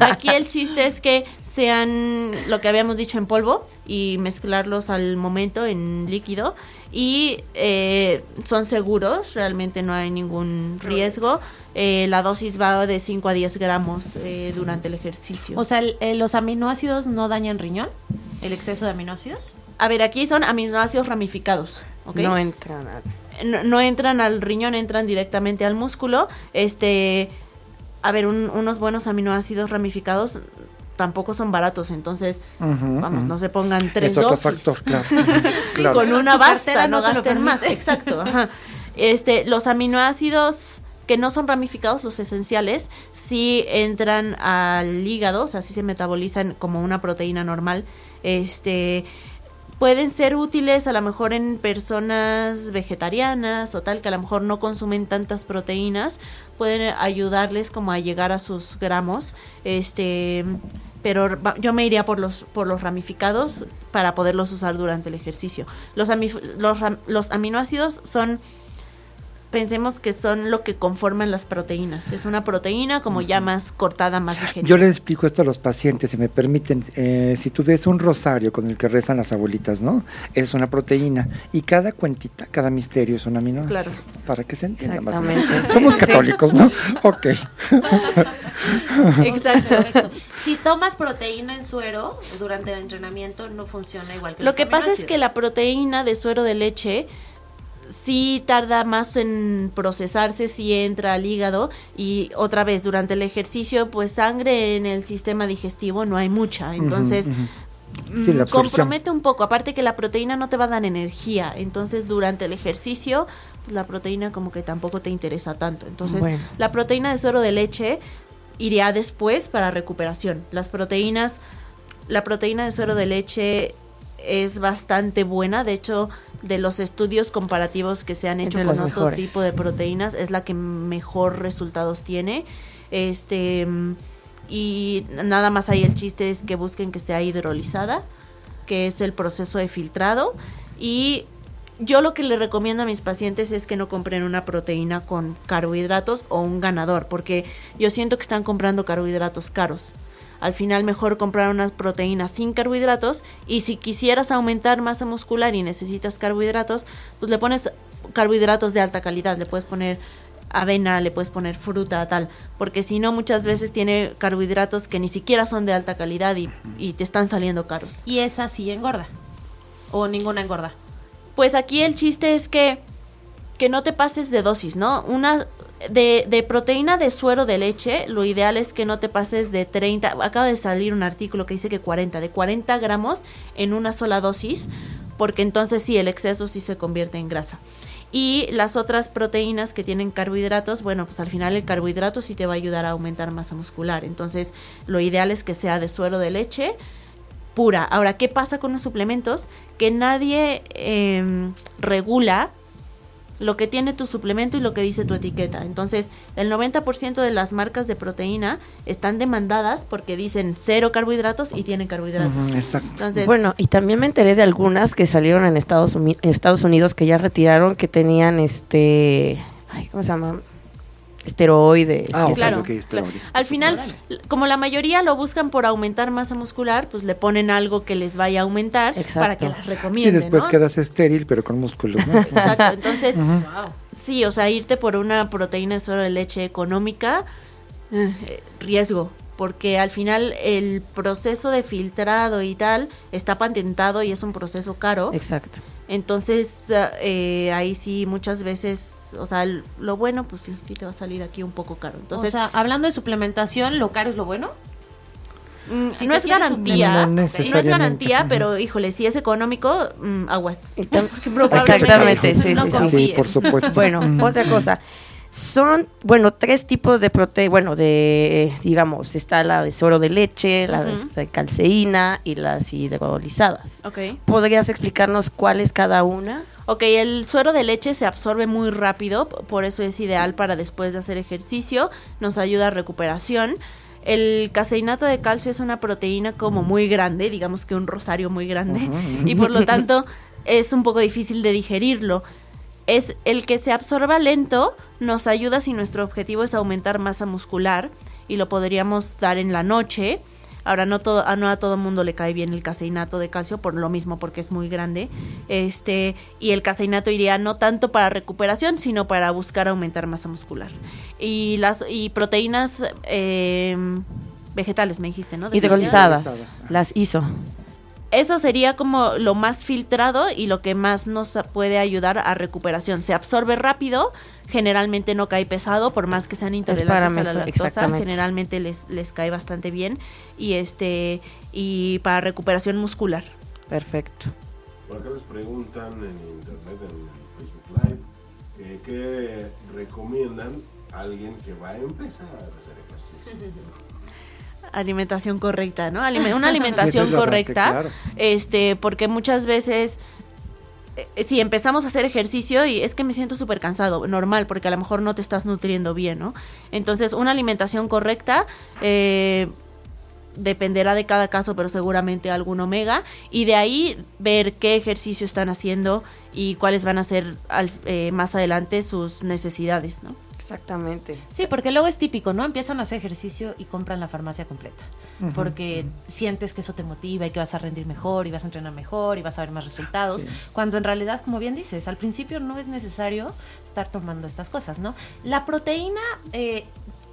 aquí el chiste es que sean lo que habíamos dicho en polvo y mezclarlos al momento en líquido y eh, son seguros, realmente no hay ningún riesgo. Eh, la dosis va de 5 a 10 gramos eh, durante el ejercicio. O sea, el- eh, los aminoácidos no dañan riñón, el exceso de aminoácidos. a ver, aquí son aminoácidos ramificados. ¿ok? No entra nada. no, no entran al riñón, entran directamente al músculo. Este, a ver, un- unos buenos aminoácidos ramificados tampoco son baratos, entonces, vamos, no se pongan tres Es otro dosis. factor, claro. Sí, Claro. con una basta, no, gasten más, exacto. ajá. Este, los aminoácidos que no son ramificados, los esenciales, sí entran al hígado, o sea, se metabolizan como una proteína normal. Este, pueden ser útiles a lo mejor en personas vegetarianas o tal que a lo mejor no consumen tantas proteínas, pueden ayudarles como a llegar a sus gramos, este, pero yo me iría por los por los ramificados para poderlos usar durante el ejercicio. Los aminoácidos son pensemos que son lo que conforman las proteínas. Es una proteína como ya más cortada, más digerida. Yo les explico esto a los pacientes, si me permiten. Eh, si tú ves un rosario con el que rezan las abuelitas, ¿no? Es una proteína. Y cada cuentita, cada misterio es un aminoácido. Claro. Para que se entienda más. Somos Sí. católicos, ¿no? Ok. Exacto. Correcto. Si tomas proteína en suero durante el entrenamiento, no funciona igual que Lo los que pasa es que la proteína de suero de leche sí tarda más en procesarse si entra al hígado y otra vez durante el ejercicio pues sangre en el sistema digestivo no hay mucha. Entonces mm, Sí, la absorción. compromete un poco. Aparte que la proteína no te va a dar energía. Entonces durante el ejercicio pues, la proteína como que tampoco te interesa tanto. Entonces Bueno. la proteína de suero de leche iría después para recuperación. Las proteínas la proteína de suero de leche es bastante buena. De hecho, de los estudios comparativos que se han hecho con otro mejores. tipo de proteínas, es la que mejor resultados tiene. Este y nada más ahí el chiste es que busquen que sea hidrolizada, que es el proceso de filtrado y yo lo que le recomiendo a mis pacientes es que no compren una proteína con carbohidratos o un ganador, porque yo siento que están comprando carbohidratos caros. Al final mejor comprar unas proteínas sin carbohidratos y si quisieras aumentar masa muscular y necesitas carbohidratos, pues le pones carbohidratos de alta calidad, le puedes poner avena, le puedes poner fruta, tal, porque si no muchas veces tiene carbohidratos que ni siquiera son de alta calidad y, y te están saliendo caros. Y esa sí engorda. O ninguna engorda. Pues aquí el chiste es que, que no te pases de dosis, ¿no? Una de, proteína de suero de leche, lo ideal es que no te pases de 30, acaba de salir un artículo que dice que 40, de 40 gramos en una sola dosis, porque entonces sí, el exceso sí se convierte en grasa. Y las otras proteínas que tienen carbohidratos, bueno, pues al final el carbohidrato sí te va a ayudar a aumentar masa muscular. Entonces, lo ideal es que sea de suero de leche pura. Ahora, ¿qué pasa con los suplementos? Que nadie em, regula lo que tiene tu suplemento y lo que dice tu etiqueta. Entonces, el 90% de las marcas de proteína están demandadas porque dicen cero carbohidratos y tienen carbohidratos. Exacto. Entonces, Bueno, y también me enteré de algunas que salieron en Estados, Estados Unidos que ya retiraron que tenían este, ay, ¿cómo se llama? Esteroides. Ah, claro, esteroides. Al final, como la mayoría lo buscan por aumentar masa muscular, pues le ponen algo que les vaya a aumentar Exacto. para que las Sí, recomienden. después ¿no? quedas estéril, pero con músculos, ¿no? Exacto, entonces, sí, o sea, irte por una proteína de suero de leche económica, eh, riesgo, porque al final el proceso de filtrado y tal está patentado y es un proceso caro. Exacto. Entonces, eh, ahí sí muchas veces, o sea, lo bueno, pues sí, sí te va a salir aquí un poco caro. Entonces, o sea, hablando de suplementación, ¿lo caro es lo bueno? Mm, Sí no es garantía, No no es garantía, pero híjole, si es económico, mm, aguas. Exactamente, sí, no sí, sí. Por supuesto. Bueno, otra cosa. Son, bueno, tres tipos de prote, bueno, de, digamos, está la de suero de leche, la de- calceína y las hidrolizadas. Ok. ¿Podrías explicarnos cuál es cada una? Ok, el suero de leche se absorbe muy rápido, por eso es ideal para después de hacer ejercicio, nos ayuda a recuperación. El caseinato de calcio es una proteína como muy grande, digamos que un rosario muy grande, y por lo tanto es un poco difícil de digerirlo. Es el que se absorba lento, nos ayuda si nuestro objetivo es aumentar masa muscular y lo podríamos dar en la noche. Ahora no todo a no a todo mundo le cae bien el caseinato de calcio por lo mismo porque es muy grande. Este, y el caseinato iría no tanto para recuperación, sino para buscar aumentar masa muscular. Y las y proteínas eh, vegetales me dijiste, ¿no? Hidrolizadas. las hizo. Eso sería como lo más filtrado y lo que más nos puede ayudar a recuperación. Se absorbe rápido, generalmente no cae pesado, por más que sean intolerantes para a la lactosa, generalmente les, les cae bastante bien y este y para recuperación muscular. Perfecto. Por acá les preguntan en internet, en Facebook Live, eh, ¿qué recomiendan a alguien que va a empezar a hacer ejercicio? Alimentación correcta, ¿no? Alime- una alimentación Sí, correcta, claro. este, porque muchas veces eh, si empezamos a hacer ejercicio y es que me siento súper cansado, normal, porque a lo mejor no te estás nutriendo bien, ¿no? Entonces, una alimentación correcta eh, dependerá de cada caso, pero seguramente algún omega, y de ahí ver qué ejercicio están haciendo y cuáles van a ser al- eh, más adelante sus necesidades, ¿no? Exactamente. Sí, porque luego es típico, ¿no? Empiezan a hacer ejercicio y compran la farmacia completa. Porque sientes que eso te motiva y que vas a rendir mejor y vas a entrenar mejor y vas a ver más resultados. Sí. Cuando en realidad, como bien dices, al principio no es necesario estar tomando estas cosas, ¿no? La proteína, eh,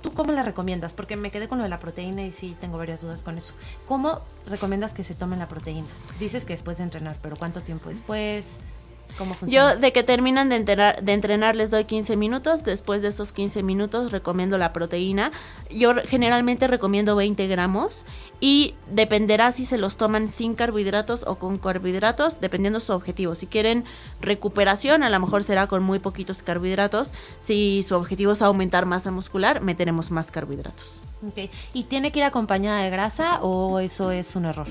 ¿tú cómo la recomiendas? Porque me quedé con lo de la proteína y sí tengo varias dudas con eso. ¿Cómo recomiendas que se tomen la proteína? Dices que después de entrenar, pero ¿cuánto tiempo después? Yo de que terminan de de entrenar les doy 15 minutos, después de esos 15 minutos recomiendo la proteína. Yo generalmente recomiendo 20 gramos y dependerá si se los toman sin carbohidratos o con carbohidratos, dependiendo su objetivo. Si quieren recuperación, a lo mejor será con muy poquitos carbohidratos. Si su objetivo es aumentar masa muscular, meteremos más carbohidratos. ¿Y tiene que ir acompañada de grasa o eso es un error?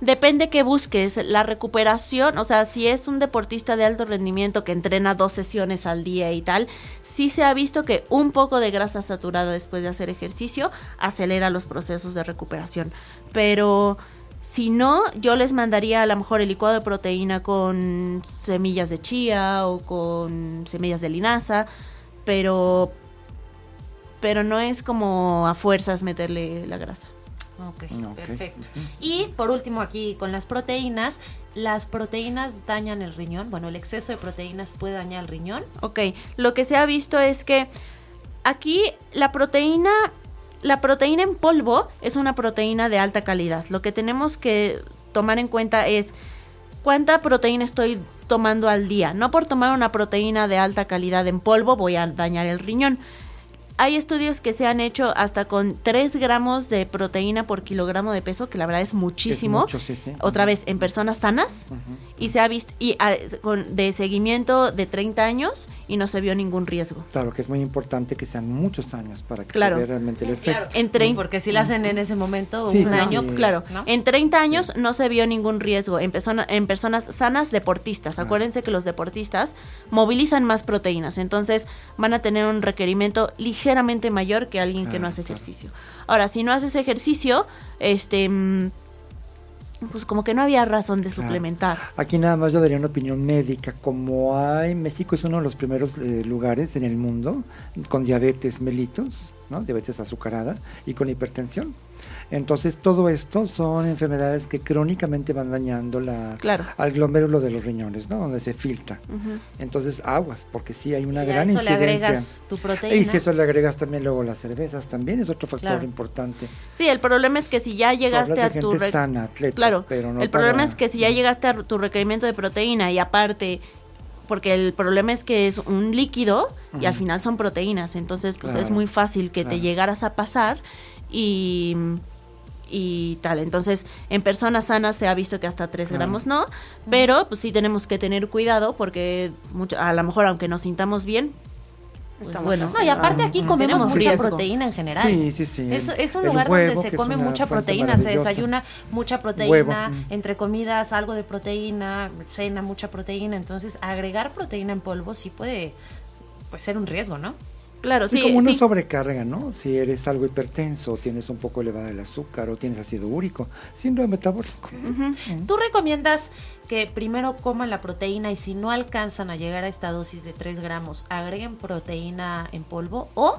Depende que busques la recuperación, o sea, si es un deportista de alto rendimiento que entrena dos sesiones al día y tal, sí se ha visto que un poco de grasa saturada después de hacer ejercicio acelera los procesos de recuperación. Pero si no, yo les mandaría a lo mejor el licuado de proteína con semillas de chía o con semillas de linaza, pero pero no es como a fuerzas meterle la grasa. Ok, Ok. perfecto. Y por último aquí con las proteínas, las proteínas dañan el riñón. Bueno, el exceso de proteínas puede dañar el riñón. Ok, lo que se ha visto es que aquí la proteína, la proteína en polvo es una proteína de alta calidad. Lo que tenemos que tomar en cuenta es cuánta proteína estoy tomando al día. No por tomar una proteína de alta calidad en polvo voy a dañar el riñón. Hay estudios que se han hecho hasta con 3 gramos de proteína por kilogramo de peso, que la verdad es muchísimo. mucho, sí, sí. Otra vez, en personas sanas. Y se ha visto, y ah, con, de seguimiento de 30 años, y no se vio ningún riesgo. Claro que es muy importante que sean muchos años para que Claro. se vea realmente el efecto. En Sí, porque si la hacen en ese momento, Sí, un año, sí. Claro, ¿no? en 30 años no se vio ningún riesgo en, persona- en personas sanas deportistas. Acuérdense que los deportistas movilizan más proteínas, entonces van a tener un requerimiento ligeramente mayor que alguien que no Ah, hace claro. ejercicio. Ahora, si no haces ejercicio, este mm, pues como que no había razón de Claro. suplementar. Aquí nada más yo daría una opinión médica. Como hay, México es uno de los primeros eh, lugares en el mundo con diabetes mellitus, ¿no? diabetes azucarada y con hipertensión. Entonces todo esto son enfermedades que crónicamente van dañando la, Claro. al glomérulo de los riñones, ¿no? donde se filtra. Entonces aguas, porque sí hay una Y a gran eso le incidencia. agregas tu proteína. Y si eso le agregas también luego las cervezas, también es otro factor Claro. importante. Sí, el problema es que si ya llegaste de a tu gente sana, atleta, Claro, pero no el problema para- es que si ya llegaste a tu requerimiento de proteína y aparte, porque el problema es que es un líquido y al final son proteínas, entonces pues es muy fácil que te llegaras a pasar y, y tal. Entonces, en personas sanas se ha visto que hasta 3 gramos no, pero pues sí tenemos que tener cuidado porque mucho, a lo mejor aunque nos sintamos bien, pues bueno. No, y aparte aquí comemos mucha riesgo. proteína en general. Sí, sí, sí. Es, un el lugar huevo, donde se come mucha proteína, se desayuna mucha proteína, mm. entre comidas algo de proteína, cena mucha proteína, entonces agregar proteína en polvo sí puede, puede ser un riesgo, ¿no? Claro, Sí, sí, como una sí. sobrecarga, ¿no? Si eres algo hipertenso, tienes un poco elevado el azúcar o tienes ácido úrico, síndrome metabólico. ¿Tú recomiendas que primero coman la proteína y si no alcanzan a llegar a esta dosis de 3 gramos, agreguen proteína en polvo o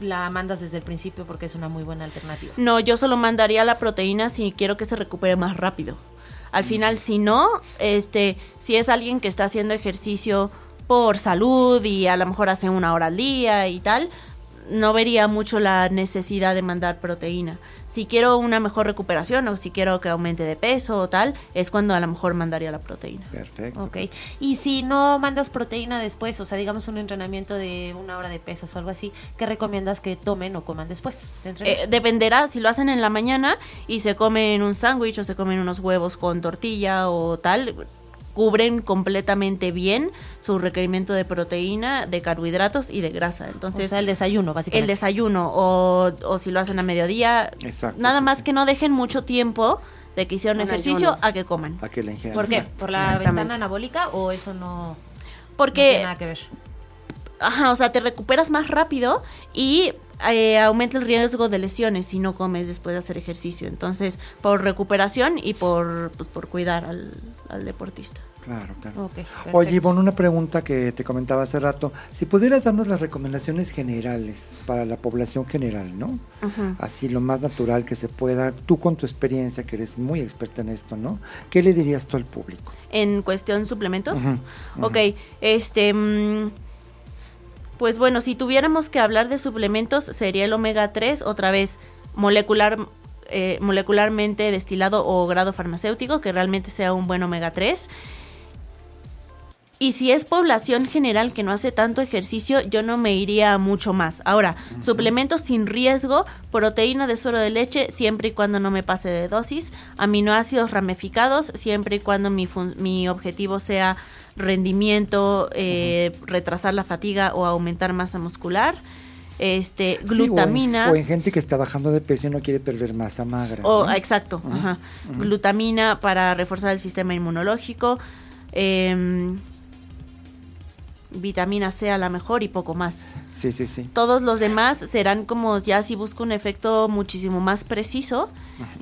la mandas desde el principio porque es una muy buena alternativa? No, yo solo mandaría la proteína si quiero que se recupere más rápido. Al final, si no, este, si es alguien que está haciendo ejercicio por salud y a lo mejor hace una hora al día y tal, no vería mucho la necesidad de mandar proteína. Si quiero una mejor recuperación o si quiero que aumente de peso o tal, es cuando a lo mejor mandaría la proteína. Perfecto. Ok. Y si no mandas proteína después, o sea, digamos un entrenamiento de una hora de pesas o algo así, ¿qué recomiendas que tomen o coman después de? Eh, dependerá si lo hacen en la mañana y se comen un sándwich o se comen unos huevos con tortilla o tal, cubren completamente bien su requerimiento de proteína, de carbohidratos y de grasa. Entonces, o sea, el desayuno, básicamente. el desayuno o, o si lo hacen a mediodía, Exacto, nada sí, más sí. que no dejen mucho tiempo de que hicieron Un ejercicio ayuno. a que coman. A que la ingieran. ¿Por qué? ¿Por la ventana anabólica o eso no, no Porque tiene nada que ver? Ajá, o sea, te recuperas más rápido y eh, aumenta el riesgo de lesiones si no comes después de hacer ejercicio. Entonces, por recuperación y por, pues, por cuidar al, al deportista. Claro, claro. Oye, Ivonne, una pregunta que te comentaba hace rato. Si pudieras darnos las recomendaciones generales para la población general, ¿no? Así lo más natural que se pueda, tú con tu experiencia, que eres muy experta en esto, ¿no? ¿Qué le dirías tú al público? En cuestión suplementos. Ujú. Ok, este... mm, pues bueno, si tuviéramos que hablar de suplementos, sería el omega 3, otra vez molecular, eh, molecularmente destilado o grado farmacéutico, que realmente sea un buen omega 3. Y si es población general que no hace tanto ejercicio, yo no me iría a mucho más. Ahora, suplementos sin riesgo, proteína de suero de leche, siempre y cuando no me pase de dosis, aminoácidos ramificados, siempre y cuando mi, fun- mi objetivo sea rendimiento, eh, retrasar la fatiga o aumentar masa muscular. Este, Sí, glutamina. o, en, o en gente que está bajando de peso y no quiere perder masa magra. O, ¿no? exacto, ajá. Glutamina para reforzar el sistema inmunológico. em, vitamina C a la mejor y poco más. Sí, sí, sí. Todos los demás serán como ya si busco un efecto muchísimo más preciso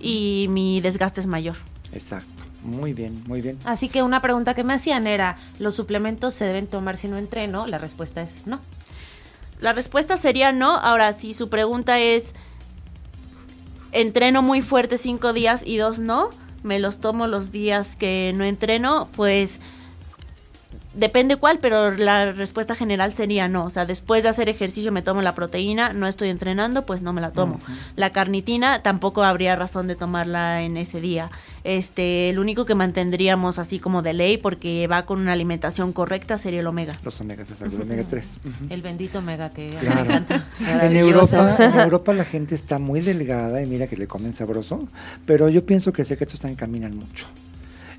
y mi desgaste es mayor. Exacto. Muy bien, muy bien. Así que una pregunta que me hacían era, ¿los suplementos se deben tomar si no entreno? La respuesta es no. La respuesta sería no. Ahora, si su pregunta es, entreno muy fuerte cinco días y dos no, me los tomo los días que no entreno, pues depende cuál, pero la respuesta general sería no. O sea, después de hacer ejercicio me tomo la proteína, no estoy entrenando, pues no me la tomo. La carnitina tampoco habría razón de tomarla en ese día. Este, el único que mantendríamos así como de ley porque va con una alimentación correcta sería el omega. Los omegas, exacto, el omega 3. El bendito omega que me Claro. encanta. En. Europa, en Europa la gente está muy delgada y mira que le comen sabroso, pero yo pienso que secretos están caminan mucho.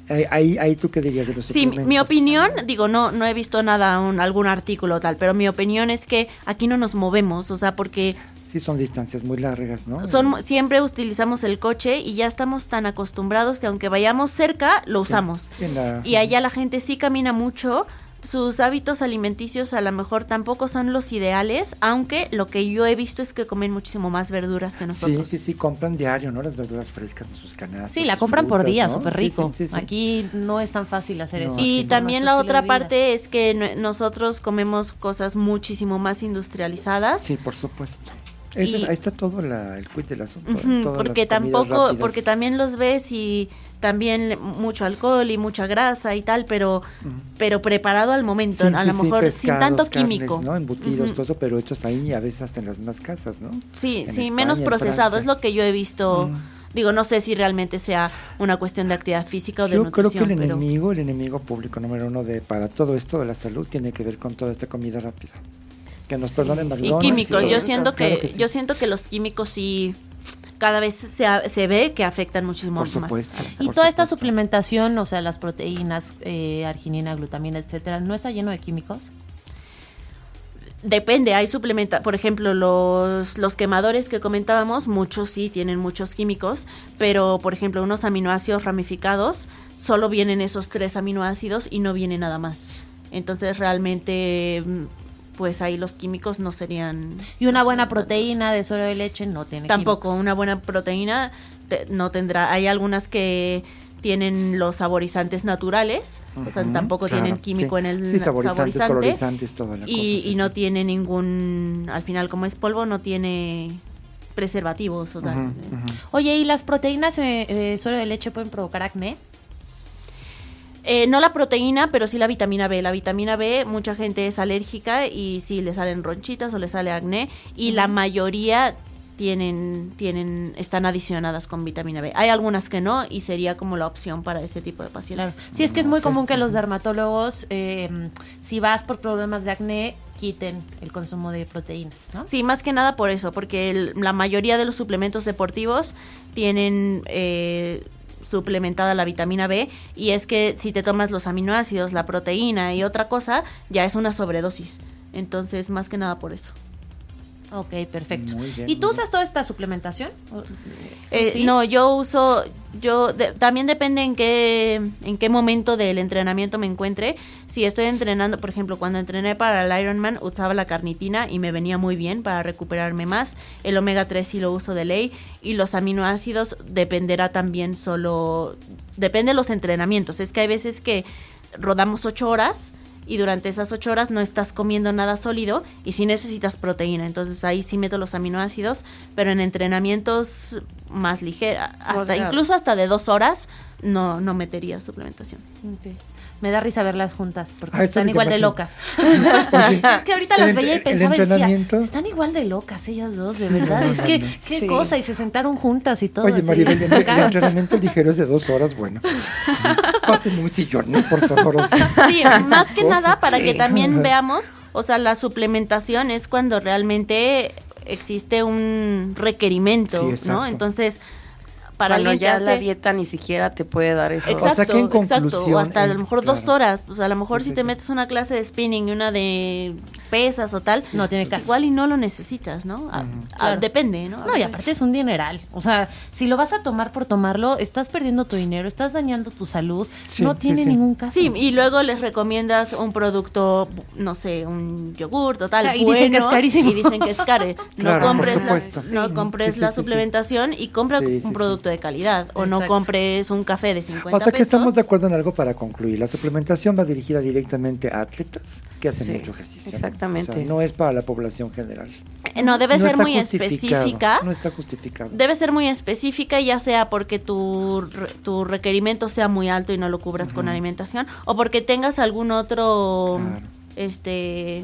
Ahí, tú qué dirías de los Sí, mi- opinión, digo, no, no he visto nada, un- algún artículo tal, pero mi opinión es que aquí no nos movemos, o sea, porque Sí, son distancias muy largas, ¿no? son siempre utilizamos el coche y ya estamos tan acostumbrados que aunque vayamos cerca, lo usamos. Sí, la- Y allá la gente sí camina mucho. Sus hábitos alimenticios a lo mejor tampoco son los ideales, aunque lo que yo he visto es que comen muchísimo más verduras que Sí, nosotros. sí, sí, compran diario, ¿no? Las verduras frescas en sus canastas. Sí, la compran por día, ¿no? súper Sí, rico. sí, sí, sí. Aquí no es tan fácil hacer No, eso. Y no. también la otra parte es que nosotros comemos cosas muchísimo más industrializadas. Sí, por supuesto. Y- ahí está todo la- el quid del asunto. En todas porque tampoco, porque también los ves y también mucho alcohol y mucha grasa y tal, pero, pero preparado al momento, Sí, a sí, lo sí, mejor sin pescados, tanto carnes, químico. ¿no? Embutidos, Ujú. todo eso, pero hechos ahí a veces hasta en las mismas casas, ¿no? Sí, En sí, España, menos en procesado, es lo que yo he visto. Mm. Digo, no sé si realmente sea una cuestión de actividad física o de Yo creo que nutrición, el pero enemigo, el enemigo público número uno de para todo esto de la salud tiene que ver con toda esta comida rápida. Que nos perdonen y químicos. yo siento claro que, sí. yo siento que los químicos sí cada vez se, se ve que afectan muchísimo Por más. supuesto. la Y toda esta suplementación, o sea, las proteínas, eh, arginina, glutamina, etcétera, ¿no está lleno de químicos? Depende, hay suplementa, por ejemplo, los, los quemadores que comentábamos, muchos sí tienen muchos químicos, pero por ejemplo, unos aminoácidos ramificados, solo vienen esos tres aminoácidos y no viene nada más. Entonces realmente, mm, pues ahí los químicos no serían... Y una buena proteína de suero de leche no tiene Tampoco, químicos. una buena proteína te- no tendrá. Hay algunas que tienen los saborizantes naturales, o sea, tampoco claro, tienen químico sí. en el Sí, saborizantes, saborizante colorizantes, toda la y, cosa, sí, y no tiene ningún, al final como es polvo, no tiene preservativos o tal. Oye, ¿y las proteínas eh, de suero de leche pueden provocar acné? Eh, no la proteína, pero sí la vitamina B. La vitamina B, mucha gente es alérgica y sí le salen ronchitas o le sale acné y la mayoría tienen, tienen, están adicionadas con vitamina B. Hay algunas que no y sería como la opción para ese tipo de Claro. pacientes. Sí, es que es muy común que los dermatólogos, eh, si vas por problemas de acné, quiten el consumo de proteínas, ¿no? Sí, más que nada por eso, porque el- la mayoría de los suplementos deportivos tienen eh, suplementada la vitamina B y es que si te tomas los aminoácidos, la proteína y otra cosa, ya es una sobredosis. Entonces, más que nada por eso. Ok, perfecto. Muy bien, ¿Y muy tú bien. usas toda esta suplementación? ¿O- Eh, ¿Sí? No, yo uso, yo de- también depende en qué, en qué momento del entrenamiento me encuentre. Si estoy entrenando, por ejemplo, cuando entrené para el Ironman usaba la carnitina y me venía muy bien para recuperarme más. El omega 3 sí lo uso de ley y los aminoácidos dependerá también solo, depende de los entrenamientos. Es que hay veces que rodamos ocho horas y durante esas ocho horas no estás comiendo nada sólido y sí necesitas proteína. Entonces ahí sí meto los aminoácidos, pero en entrenamientos más ligera, hasta incluso hasta de dos horas, no, no metería suplementación. Me da risa verlas juntas porque Ah, están igual de locas. Oye, Es que ahorita el las veía y pensaba y decía, están igual de locas ellas dos, de Sí, verdad. no, es no, que, no. qué Sí. cosa, y se sentaron juntas y todo. Oye, así. Maribel, el, el entrenamiento ligero es de dos horas, bueno. Pásenme un sillón, ¿no? por favor. Sí, más que nada para que también veamos, o sea, la suplementación es cuando realmente existe un requerimiento, Sí, ¿no? Entonces, para que ya la dieta ni siquiera te puede dar eso. Exacto. Exacto, que en exacto. O hasta a lo en- mejor dos claro. horas. Pues a lo mejor Sí, si sí, te sí. metes una clase de spinning y una de pesas o tal, No tiene pues caso. igual y no lo necesitas, ¿no? A- a- Claro. depende, ¿no? No, y aparte es un dineral. O sea, si lo vas a tomar por tomarlo, estás perdiendo tu dinero, estás dañando tu salud. Sí, no tiene sí. ningún caso. Sí, y luego les recomiendas un producto, no sé, un yogur total. Ah, y dicen que es carísimo. Y dicen que es caro. No compres, la, no compres Sí, sí, la sí, sí. suplementación y compra Sí, sí, un sí. Producto de calidad. O no compres un café de 50 O sea que pesos. estamos de acuerdo en algo para concluir. La suplementación va dirigida directamente a atletas que hacen Sí, mucho ejercicio. exactamente. O sea, no es para la población general. Eh, No, debe No ser muy específica. No está justificado. Debe ser muy específica, ya sea porque tu, tu requerimiento sea muy alto y no lo cubras con alimentación, o porque tengas algún otro, Claro. este,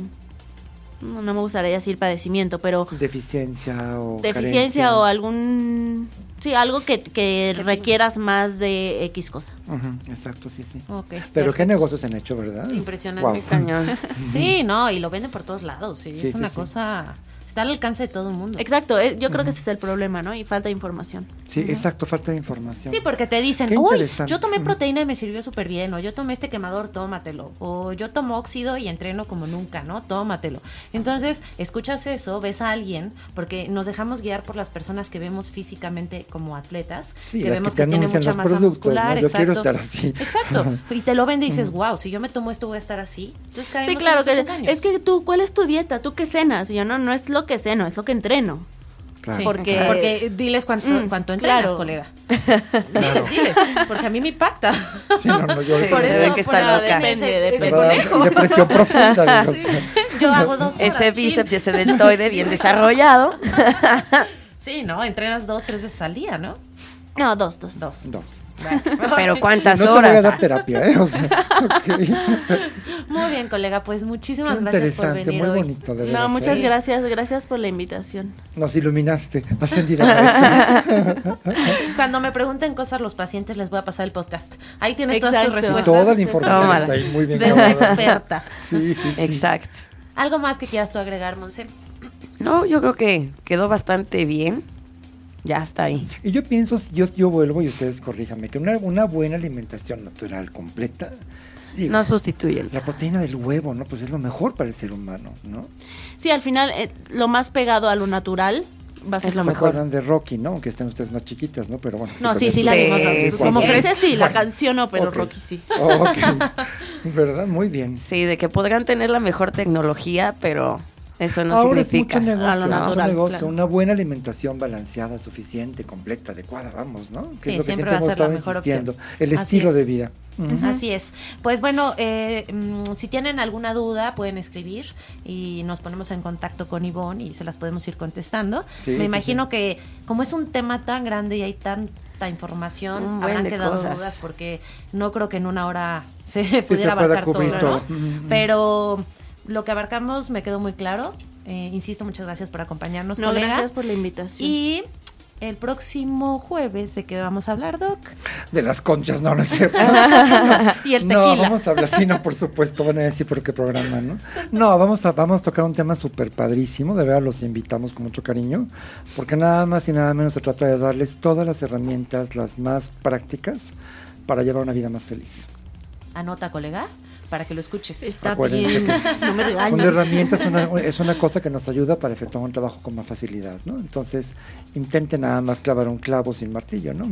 no no me gustaría decir padecimiento, pero Deficiencia o deficiencia carencia. o algún, sí, algo que, que requieras más de X cosa. Ujú, exacto, sí, sí. Pero perfecto. qué negocios han hecho, ¿verdad? Impresionante. Muy cañón. Sí, no, y lo venden por todos lados. Sí, Sí, es sí, una sí. cosa. Está al alcance de todo el mundo. Exacto, eh, yo creo que ese es el problema, ¿no? Y falta de información. Sí, exacto, falta de información. Sí, porque te dicen, Qué uy, yo tomé proteína y me sirvió súper bien, o yo tomé este quemador, tómatelo, o yo tomo óxido y entreno como nunca, ¿no? Tómatelo. Entonces, escuchas eso, ves a alguien, porque nos dejamos guiar por las personas que vemos físicamente como atletas, Sí, que vemos que que, te tiene anuncian mucha masa muscular, ¿no? Yo quiero exacto. estar así. Exacto. Y te lo vende y dices, wow, si yo me tomo esto voy a estar así. Entonces, Sí, en claro, que es que tú, ¿cuál es tu dieta? ¿Tú qué cenas? Y yo, no, no es lo que ceno, es lo que entreno. Claro. Sí, porque- porque, diles cuánto, Mm, cuánto entrenas, claro. colega. Diles, diles, porque a mí me impacta. Sí, no, no, yo Sí, Por eso, ve que está por loca. depende, depende. ese. Depresión profunda. sea. Yo hago dos horas. Ese bíceps y ese deltoide bien desarrollado. Sí, ¿no? Entrenas dos, tres veces al día, ¿no? No, dos, dos. Dos. No. Pero cuántas No te voy a horas. dar terapia, ¿eh? O sea, ok. Muy bien, colega, pues muchísimas Qué gracias por venir muy hoy. bonito, de No, muchas ¿eh? gracias, gracias por la invitación. Nos iluminaste. Cuando me pregunten cosas los pacientes les voy a pasar el podcast. Ahí tienes todas tus respuestas. Toda la información Tómala. está ahí muy bien De una experta. Sí, sí, sí. Exacto. ¿Algo más que quieras tú agregar, Monse? No, yo creo que quedó bastante bien. Ya está ahí. Y yo pienso, yo, yo vuelvo y ustedes corríjanme, que una, una buena alimentación natural completa digo, No sustituye. la proteína del huevo, ¿no? Pues es lo mejor para el ser humano, ¿no? Sí, al final, eh, lo más pegado a lo natural va a ser Es lo ¿Se mejor. acuerdan de Rocky, ¿no? Aunque estén ustedes más chiquitas, ¿no? Pero bueno. No, sí, sí, la vimos. sí, ¿Cómo sí. crees? Ese sí, la Bueno. canción no, pero. Rocky sí. Oh, ok. ¿Verdad? Muy bien. Sí, de que podrán tener la mejor tecnología, pero eso no Ahora significa. es mucho negocio, a lo mucho natural, negocio, claro. una buena alimentación balanceada, suficiente, completa, adecuada, vamos, ¿no? Que Sí, es lo que siempre va a ser la mejor opción. El Así estilo es. de vida. Así es. Pues bueno, eh, mm, si tienen alguna duda pueden escribir y nos ponemos en contacto con Ivonne y se las podemos ir contestando. Sí, Me sí, imagino sí. que como es un tema tan grande y hay tanta información, Un habrán quedado cosas. dudas porque no creo que en una hora se se pudiera pueda abarcar todo, todo. ¿no? Pero lo que abarcamos me quedó muy claro. Eh, insisto, muchas gracias por acompañarnos, No, colega. gracias por la invitación. Y el próximo jueves, ¿de qué vamos a hablar, Doc? De las conchas, no, no es cierto. y el No, tequila. vamos a hablar, sí, no, por supuesto, van a decir por qué programa, ¿no? No, vamos a, vamos a tocar un tema súper padrísimo, de verdad los invitamos con mucho cariño, porque nada más y nada menos se trata de darles todas las herramientas, las más prácticas, para llevar una vida más feliz. Anota, colega, para que lo escuches. Está Acuérdense bien. No me Una herramienta es una, es una cosa que nos ayuda para efectuar un trabajo con más facilidad, ¿no? Entonces, intenten nada más clavar un clavo sin martillo, ¿no?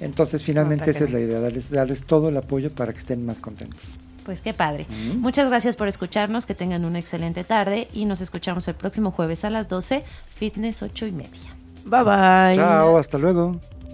Entonces, finalmente esa es la idea, darles, darles todo el apoyo para que estén más contentos. Pues qué padre. Mm. Muchas gracias por escucharnos, que tengan una excelente tarde y nos escuchamos el próximo jueves a las 12, Fitness 8 y media. Bye bye. Chao, hasta luego.